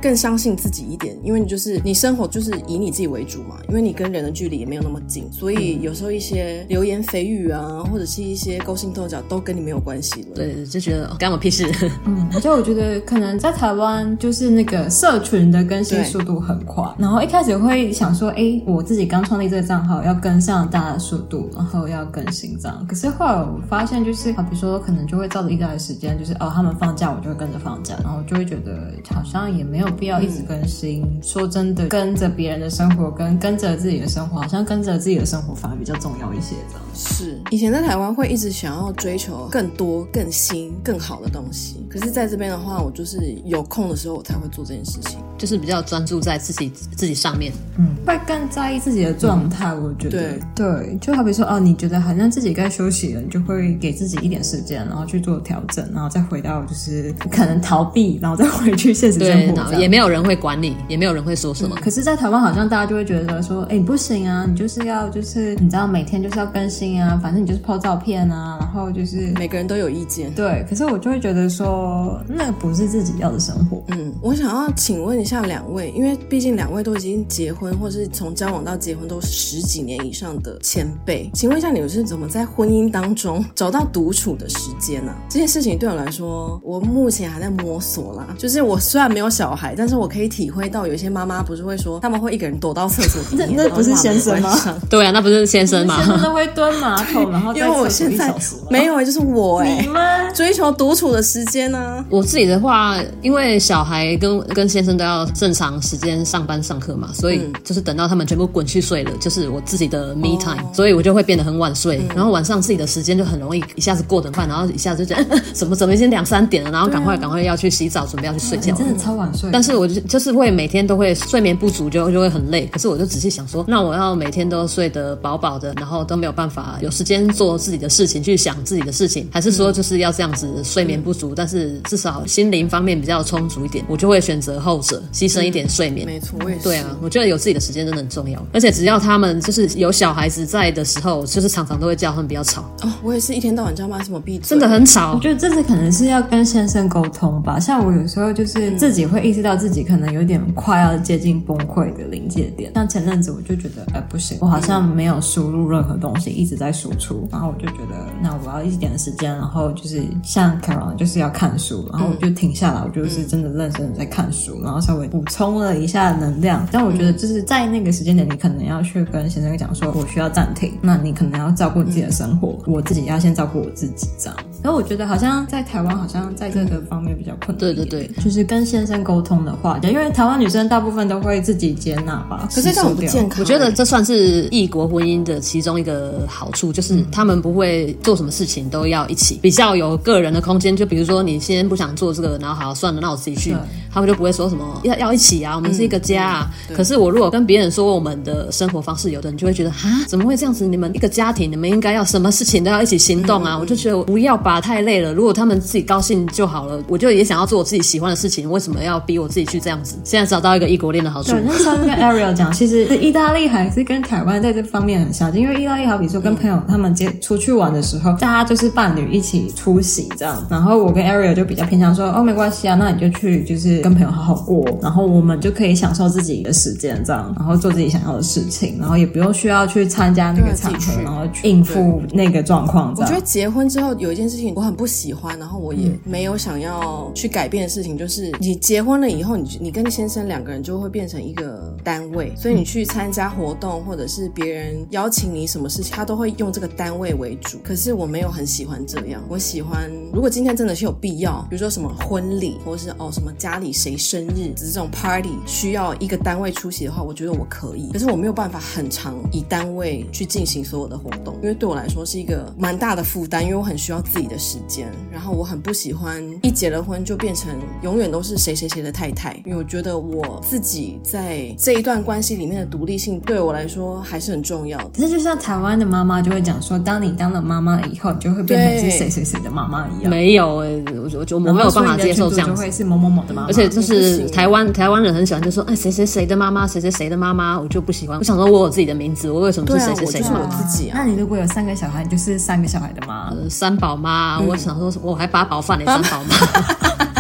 更相信自己一点，因为你就是你生活就是以你自己为主嘛，因为你跟人的距离也没有那么近，所以有时候一些流言蜚语啊，或者是一些勾心斗角都跟你没有关系了。对，就觉得干我屁事。嗯，而且我觉得可能在台湾就是那个社群的更新速度很快，然后一开始会想说，哎，我自己刚创立这个账号要跟上。上大的速度，然后要更新这样。可是后来我发现，就是好，比如说可能就会照着意大利时间，就是哦，他们放假我就会跟着放假，然后就会觉得好像也没有必要一直更新。嗯、说真的，跟着别人的生活跟跟着自己的生活，好像跟着自己的生活反而比较重要一些。这样是以前在台湾会一直想要追求更多、更新、更好的东西，可是在这边的话，我就是有空的时候我才会做这件事情，就是比较专注在自己自己上面，嗯，会更在意自己的状态。嗯、我觉得对对，就好比说哦，你觉得好像自己该休息了，你就会给自己一点时间，然后去做调整，然后再回到就是可能逃避，然后再回去现实生活。也没有人会管你，也没有人会说什么。嗯、可是，在台湾好像大家就会觉得说，哎，不行啊，你就是要就是你知道每天就是要更新啊，反正你就是 po 照片啊，然后就是每个人都有意见。对，可是我就会觉得说，那不是自己要的生活。嗯，我想要请问一下两位，因为毕竟两位都已经结婚，或是从交往到结婚都十几年以上的前辈，请问一下你们是怎么在婚姻当中找到独处的时间呢、啊？这件事情对我来说，我目前还在摸索啦。就是我虽然没有小孩，但是我可以体会到有些妈妈不是会说，他们会一个人躲到厕所里面，那那不是先生吗？对啊，那不是先生吗？先生都会蹲马桶，然后因为我现在没有，就是我哎、欸，你们追求独处的时间呢、啊？我自己的话，因为小孩跟跟先生都要正常时间上班上课嘛，所以就是等到他们全部滚去睡了，就是我自己的 me time，、哦、所以我就会变得很晚睡，嗯、然后晚上自己的时间就很容易一下子过等饭，然后一下子就觉得 怎么怎么已经两三点了，然后赶快赶、啊、快要去洗澡，准备要去睡觉，真的超晚睡。但是我就就是会每天都会睡眠不足就，就就会很累。可是我就仔细想说，那我要每天都睡得饱饱的，然后都没有办法有时间做自己的事情，去想自己的事情，还是说就是要这样子睡眠不足，嗯、但是至少心灵方面比较充足一点，我就会选择后者，牺牲一点睡眠。嗯、没错，我也是。对啊，我觉得有自己的时间真的很重要，而且只要他们就是有小孩子在的时候，就是常常都会叫他们不要吵。哦，我也是一天到晚叫妈什么闭嘴，真的很吵。我觉得这次可能是要跟先生沟通吧，像我有时候就是自己会意识到自己可能有点快要接近崩溃的临界点。像前阵子我就觉得，哎，不行，我好像没有输入任何东西，一直在输出，然后我就觉得，那我要一点时间，然后就是像 Caroline 就是要看书，然后我就停下来，我就是真的认真的在看书，然后稍微补充了一下能量。但我觉得就是在那个时间点，你可能要去跟先生讲说，我需要暂停，那你可能要照顾你自己的生活，我自己要先照顾我自己，这样。然后我觉得好像在台湾，好像在这个方面比较困难。对对对，就是跟先生沟通的话，因为台湾女生大部分都会自己接纳吧。可是这样不健康。我觉得这算是异国婚姻的其中一个好处，就是他们不会做什么事情都要一起，比较有个人的空间。就比如说你先不想做这个，然后好算了，那我自己去，他们就不会说什么要要一起啊，我们是一个家啊。可是我如果跟别人说我们的生活方式，有的人就会觉得啊，怎么会这样子？你们一个家庭，你们应该要什么事情都要一起行动啊。我就觉得不要吧，太累了。如果他们自己高兴就好了，我就也想要做我自己喜欢的事情，为什么要逼我自己去这样子？现在找到一个异国恋的好处。对，那时候跟 Ariel 讲，其实意大利还是跟台湾在这方面很相近，因为意大利好比说跟朋友他们接出去玩的时候，大家就是伴侣一起出席这样。然后我跟 Ariel 就比较偏向说，哦，没关系啊，那你就去就是跟朋友好好过，然后我们就可以享受自己的时间这样，然后做自己想要的事情，然后也不用需要去参加那个场合，然后去应付那个状况。我觉得结婚之后有一件事情我很不喜欢。然后我也没有想要去改变的事情，就是你结婚了以后，你你跟先生两个人就会变成一个单位，所以你去参加活动或者是别人邀请你什么事情，他都会用这个单位为主。可是我没有很喜欢这样，我喜欢如果今天真的是有必要，比如说什么婚礼，或者是哦什么家里谁生日，只是这种 party 需要一个单位出席的话，我觉得我可以。可是我没有办法很长以单位去进行所有的活动，因为对我来说是一个蛮大的负担，因为我很需要自己的时间。然后我很不喜欢一结了婚就变成永远都是谁谁谁的太太，因为我觉得我自己在这一段关系里面的独立性对我来说还是很重要的。可是就像台湾的妈妈就会讲说，当你当了妈妈以后，你就会变成是谁谁谁的妈妈一样。没有哎、欸，我我我没有办法接受这样子，就会是某某某的妈妈。而且就是台湾台湾人很喜欢就说，哎谁谁谁的妈妈，谁谁谁的妈妈，我就不喜欢。我想说我有自己的名字，我为什么是谁谁谁？就是我自己啊。那你如果有三个小孩，你就是三个小孩的妈，呃、三宝妈。嗯、我想说，我还八宝饭呢三宝妈。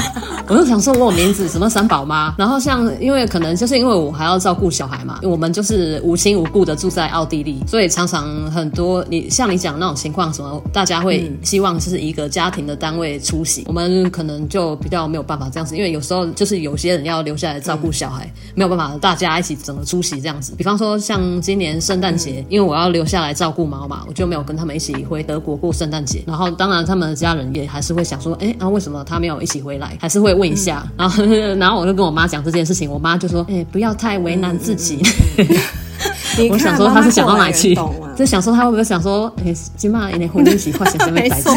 我就想说，我有名字什么三宝妈，然后像因为可能就是因为我还要照顾小孩嘛，我们就是无亲无故的住在奥地利，所以常常很多你像你讲那种情况，什么大家会希望就是一个家庭的单位出席，我们可能就比较没有办法这样子，因为有时候就是有些人要留下来照顾小孩，没有办法大家一起整个出席这样子。比方说像今年圣诞节，因为我要留下来照顾猫嘛，我就没有跟他们一起回德国过圣诞节。然后当然他们的家人也还是会想说，哎啊为什么他没有一起回来？还是会问。问一下，嗯、然后 然后我就跟我妈讲这件事情，我妈就说：“哎、欸，不要太为难自己。嗯”嗯 我想说她是想到哪去，就想说他会不会想说，哎，起码有点婚姻习惯，想什么白痴，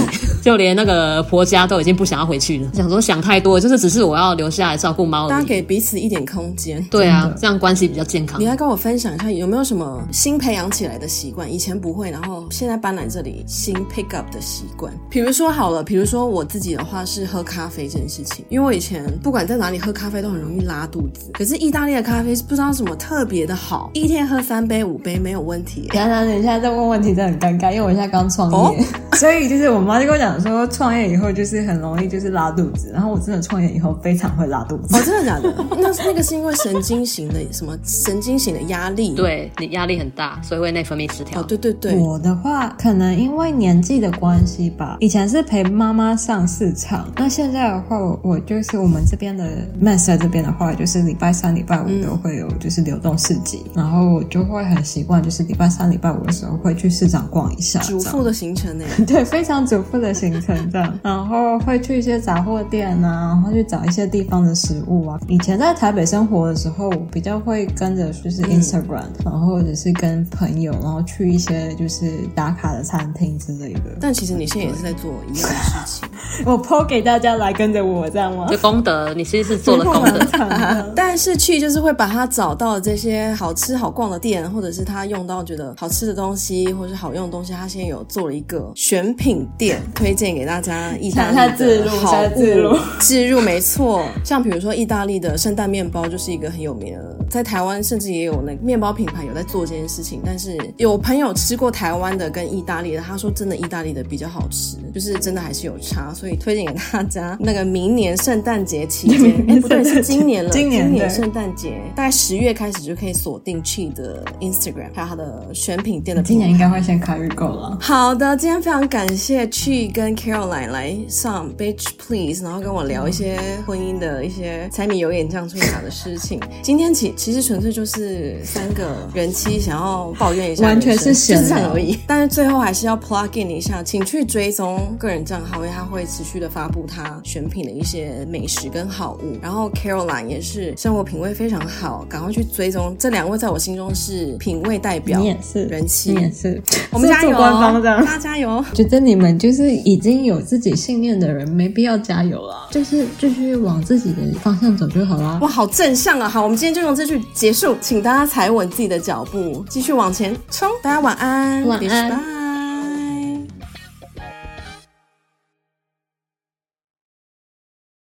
就连那个婆家都已经不想要回去了。想说想太多，就是只是我要留下来照顾猫。大家给彼此一点空间，对啊，这样关系比较健康。你来跟我分享一下，有没有什么新培养起来的习惯？以前不会，然后现在搬来这里新 pick up 的习惯。比如说好了，比如说我自己的话是喝咖啡这件事情，因为我以前不管在哪里喝咖啡都很容易拉肚子，可是意大利的咖啡是不知道什么特别的好，一天喝三杯五杯没有问题。等等，你现在在问问题，真的很尴尬，因为我现在刚创业，哦、所以就是我妈就跟我讲说，创业以后就是很容易就是拉肚子，然后我真的创业以后非常会拉肚子。哦，真的假的？那那个是因为神经型的什么神经型的压力？对，你压力很大，所以会内分泌失调。哦，对对对。我的话可能因为年纪的关系吧，以前是陪妈妈上市场，那现在的话，我我就是我们这边的 Mass 在这边的话，就是礼拜三、礼拜五都会有就是流动市集，嗯、然后我就会很习惯就是。礼拜三、礼拜五的时候会去市场逛一下，主妇的行程呢？对，非常主妇的行程这样。然后会去一些杂货店啊，然后去找一些地方的食物啊。以前在台北生活的时候，比较会跟着就是 Instagram，、嗯、然后或者是跟朋友，然后去一些就是打卡的餐厅之类的。但其实你现在也是在做一样的事情。我 po 给大家来跟着我这样吗？就功德，你其实是做了功德。但是去就是会把他找到这些好吃好逛的店，或者是他用到。觉得好吃的东西或者是好用的东西，他现在有做了一个选品店，推荐给大家。意大利的 好物，置入，置入没错。像比如说意大利的圣诞面包，就是一个很有名的，在台湾甚至也有那个面包品牌有在做这件事情。但是有朋友吃过台湾的跟意大利的，他说真的意大利的比较好吃，就是真的还是有差，所以推荐给大家。那个明年圣诞节期间，哎不对，是今年了，今年圣诞节大概十月开始就可以锁定 Chi 的 Instagram，还有他的。选品店的，今年应该会先开预购了。好的，今天非常感谢 Chi 跟 Caroline 来上 Bitch Please，然后跟我聊一些婚姻的一些柴米油盐酱醋茶的事情。今天其其实纯粹就是三个人妻想要抱怨一下，完全是闲聊而已。但是最后还是要 plug in 一下，请去追踪个人账号，因为他会持续的发布他选品的一些美食跟好物。然后 Caroline 也是生活品味非常好，赶快去追踪这两位，在我心中是品味代表。也是人气，也是我们加油，官方的，大家加油！觉得你们就是已经有自己信念的人，没必要加油了，就是继续往自己的方向走就好了。哇，好正向啊！好，我们今天就用这句结束，请大家踩稳自己的脚步，继续往前冲。大家晚安，晚安。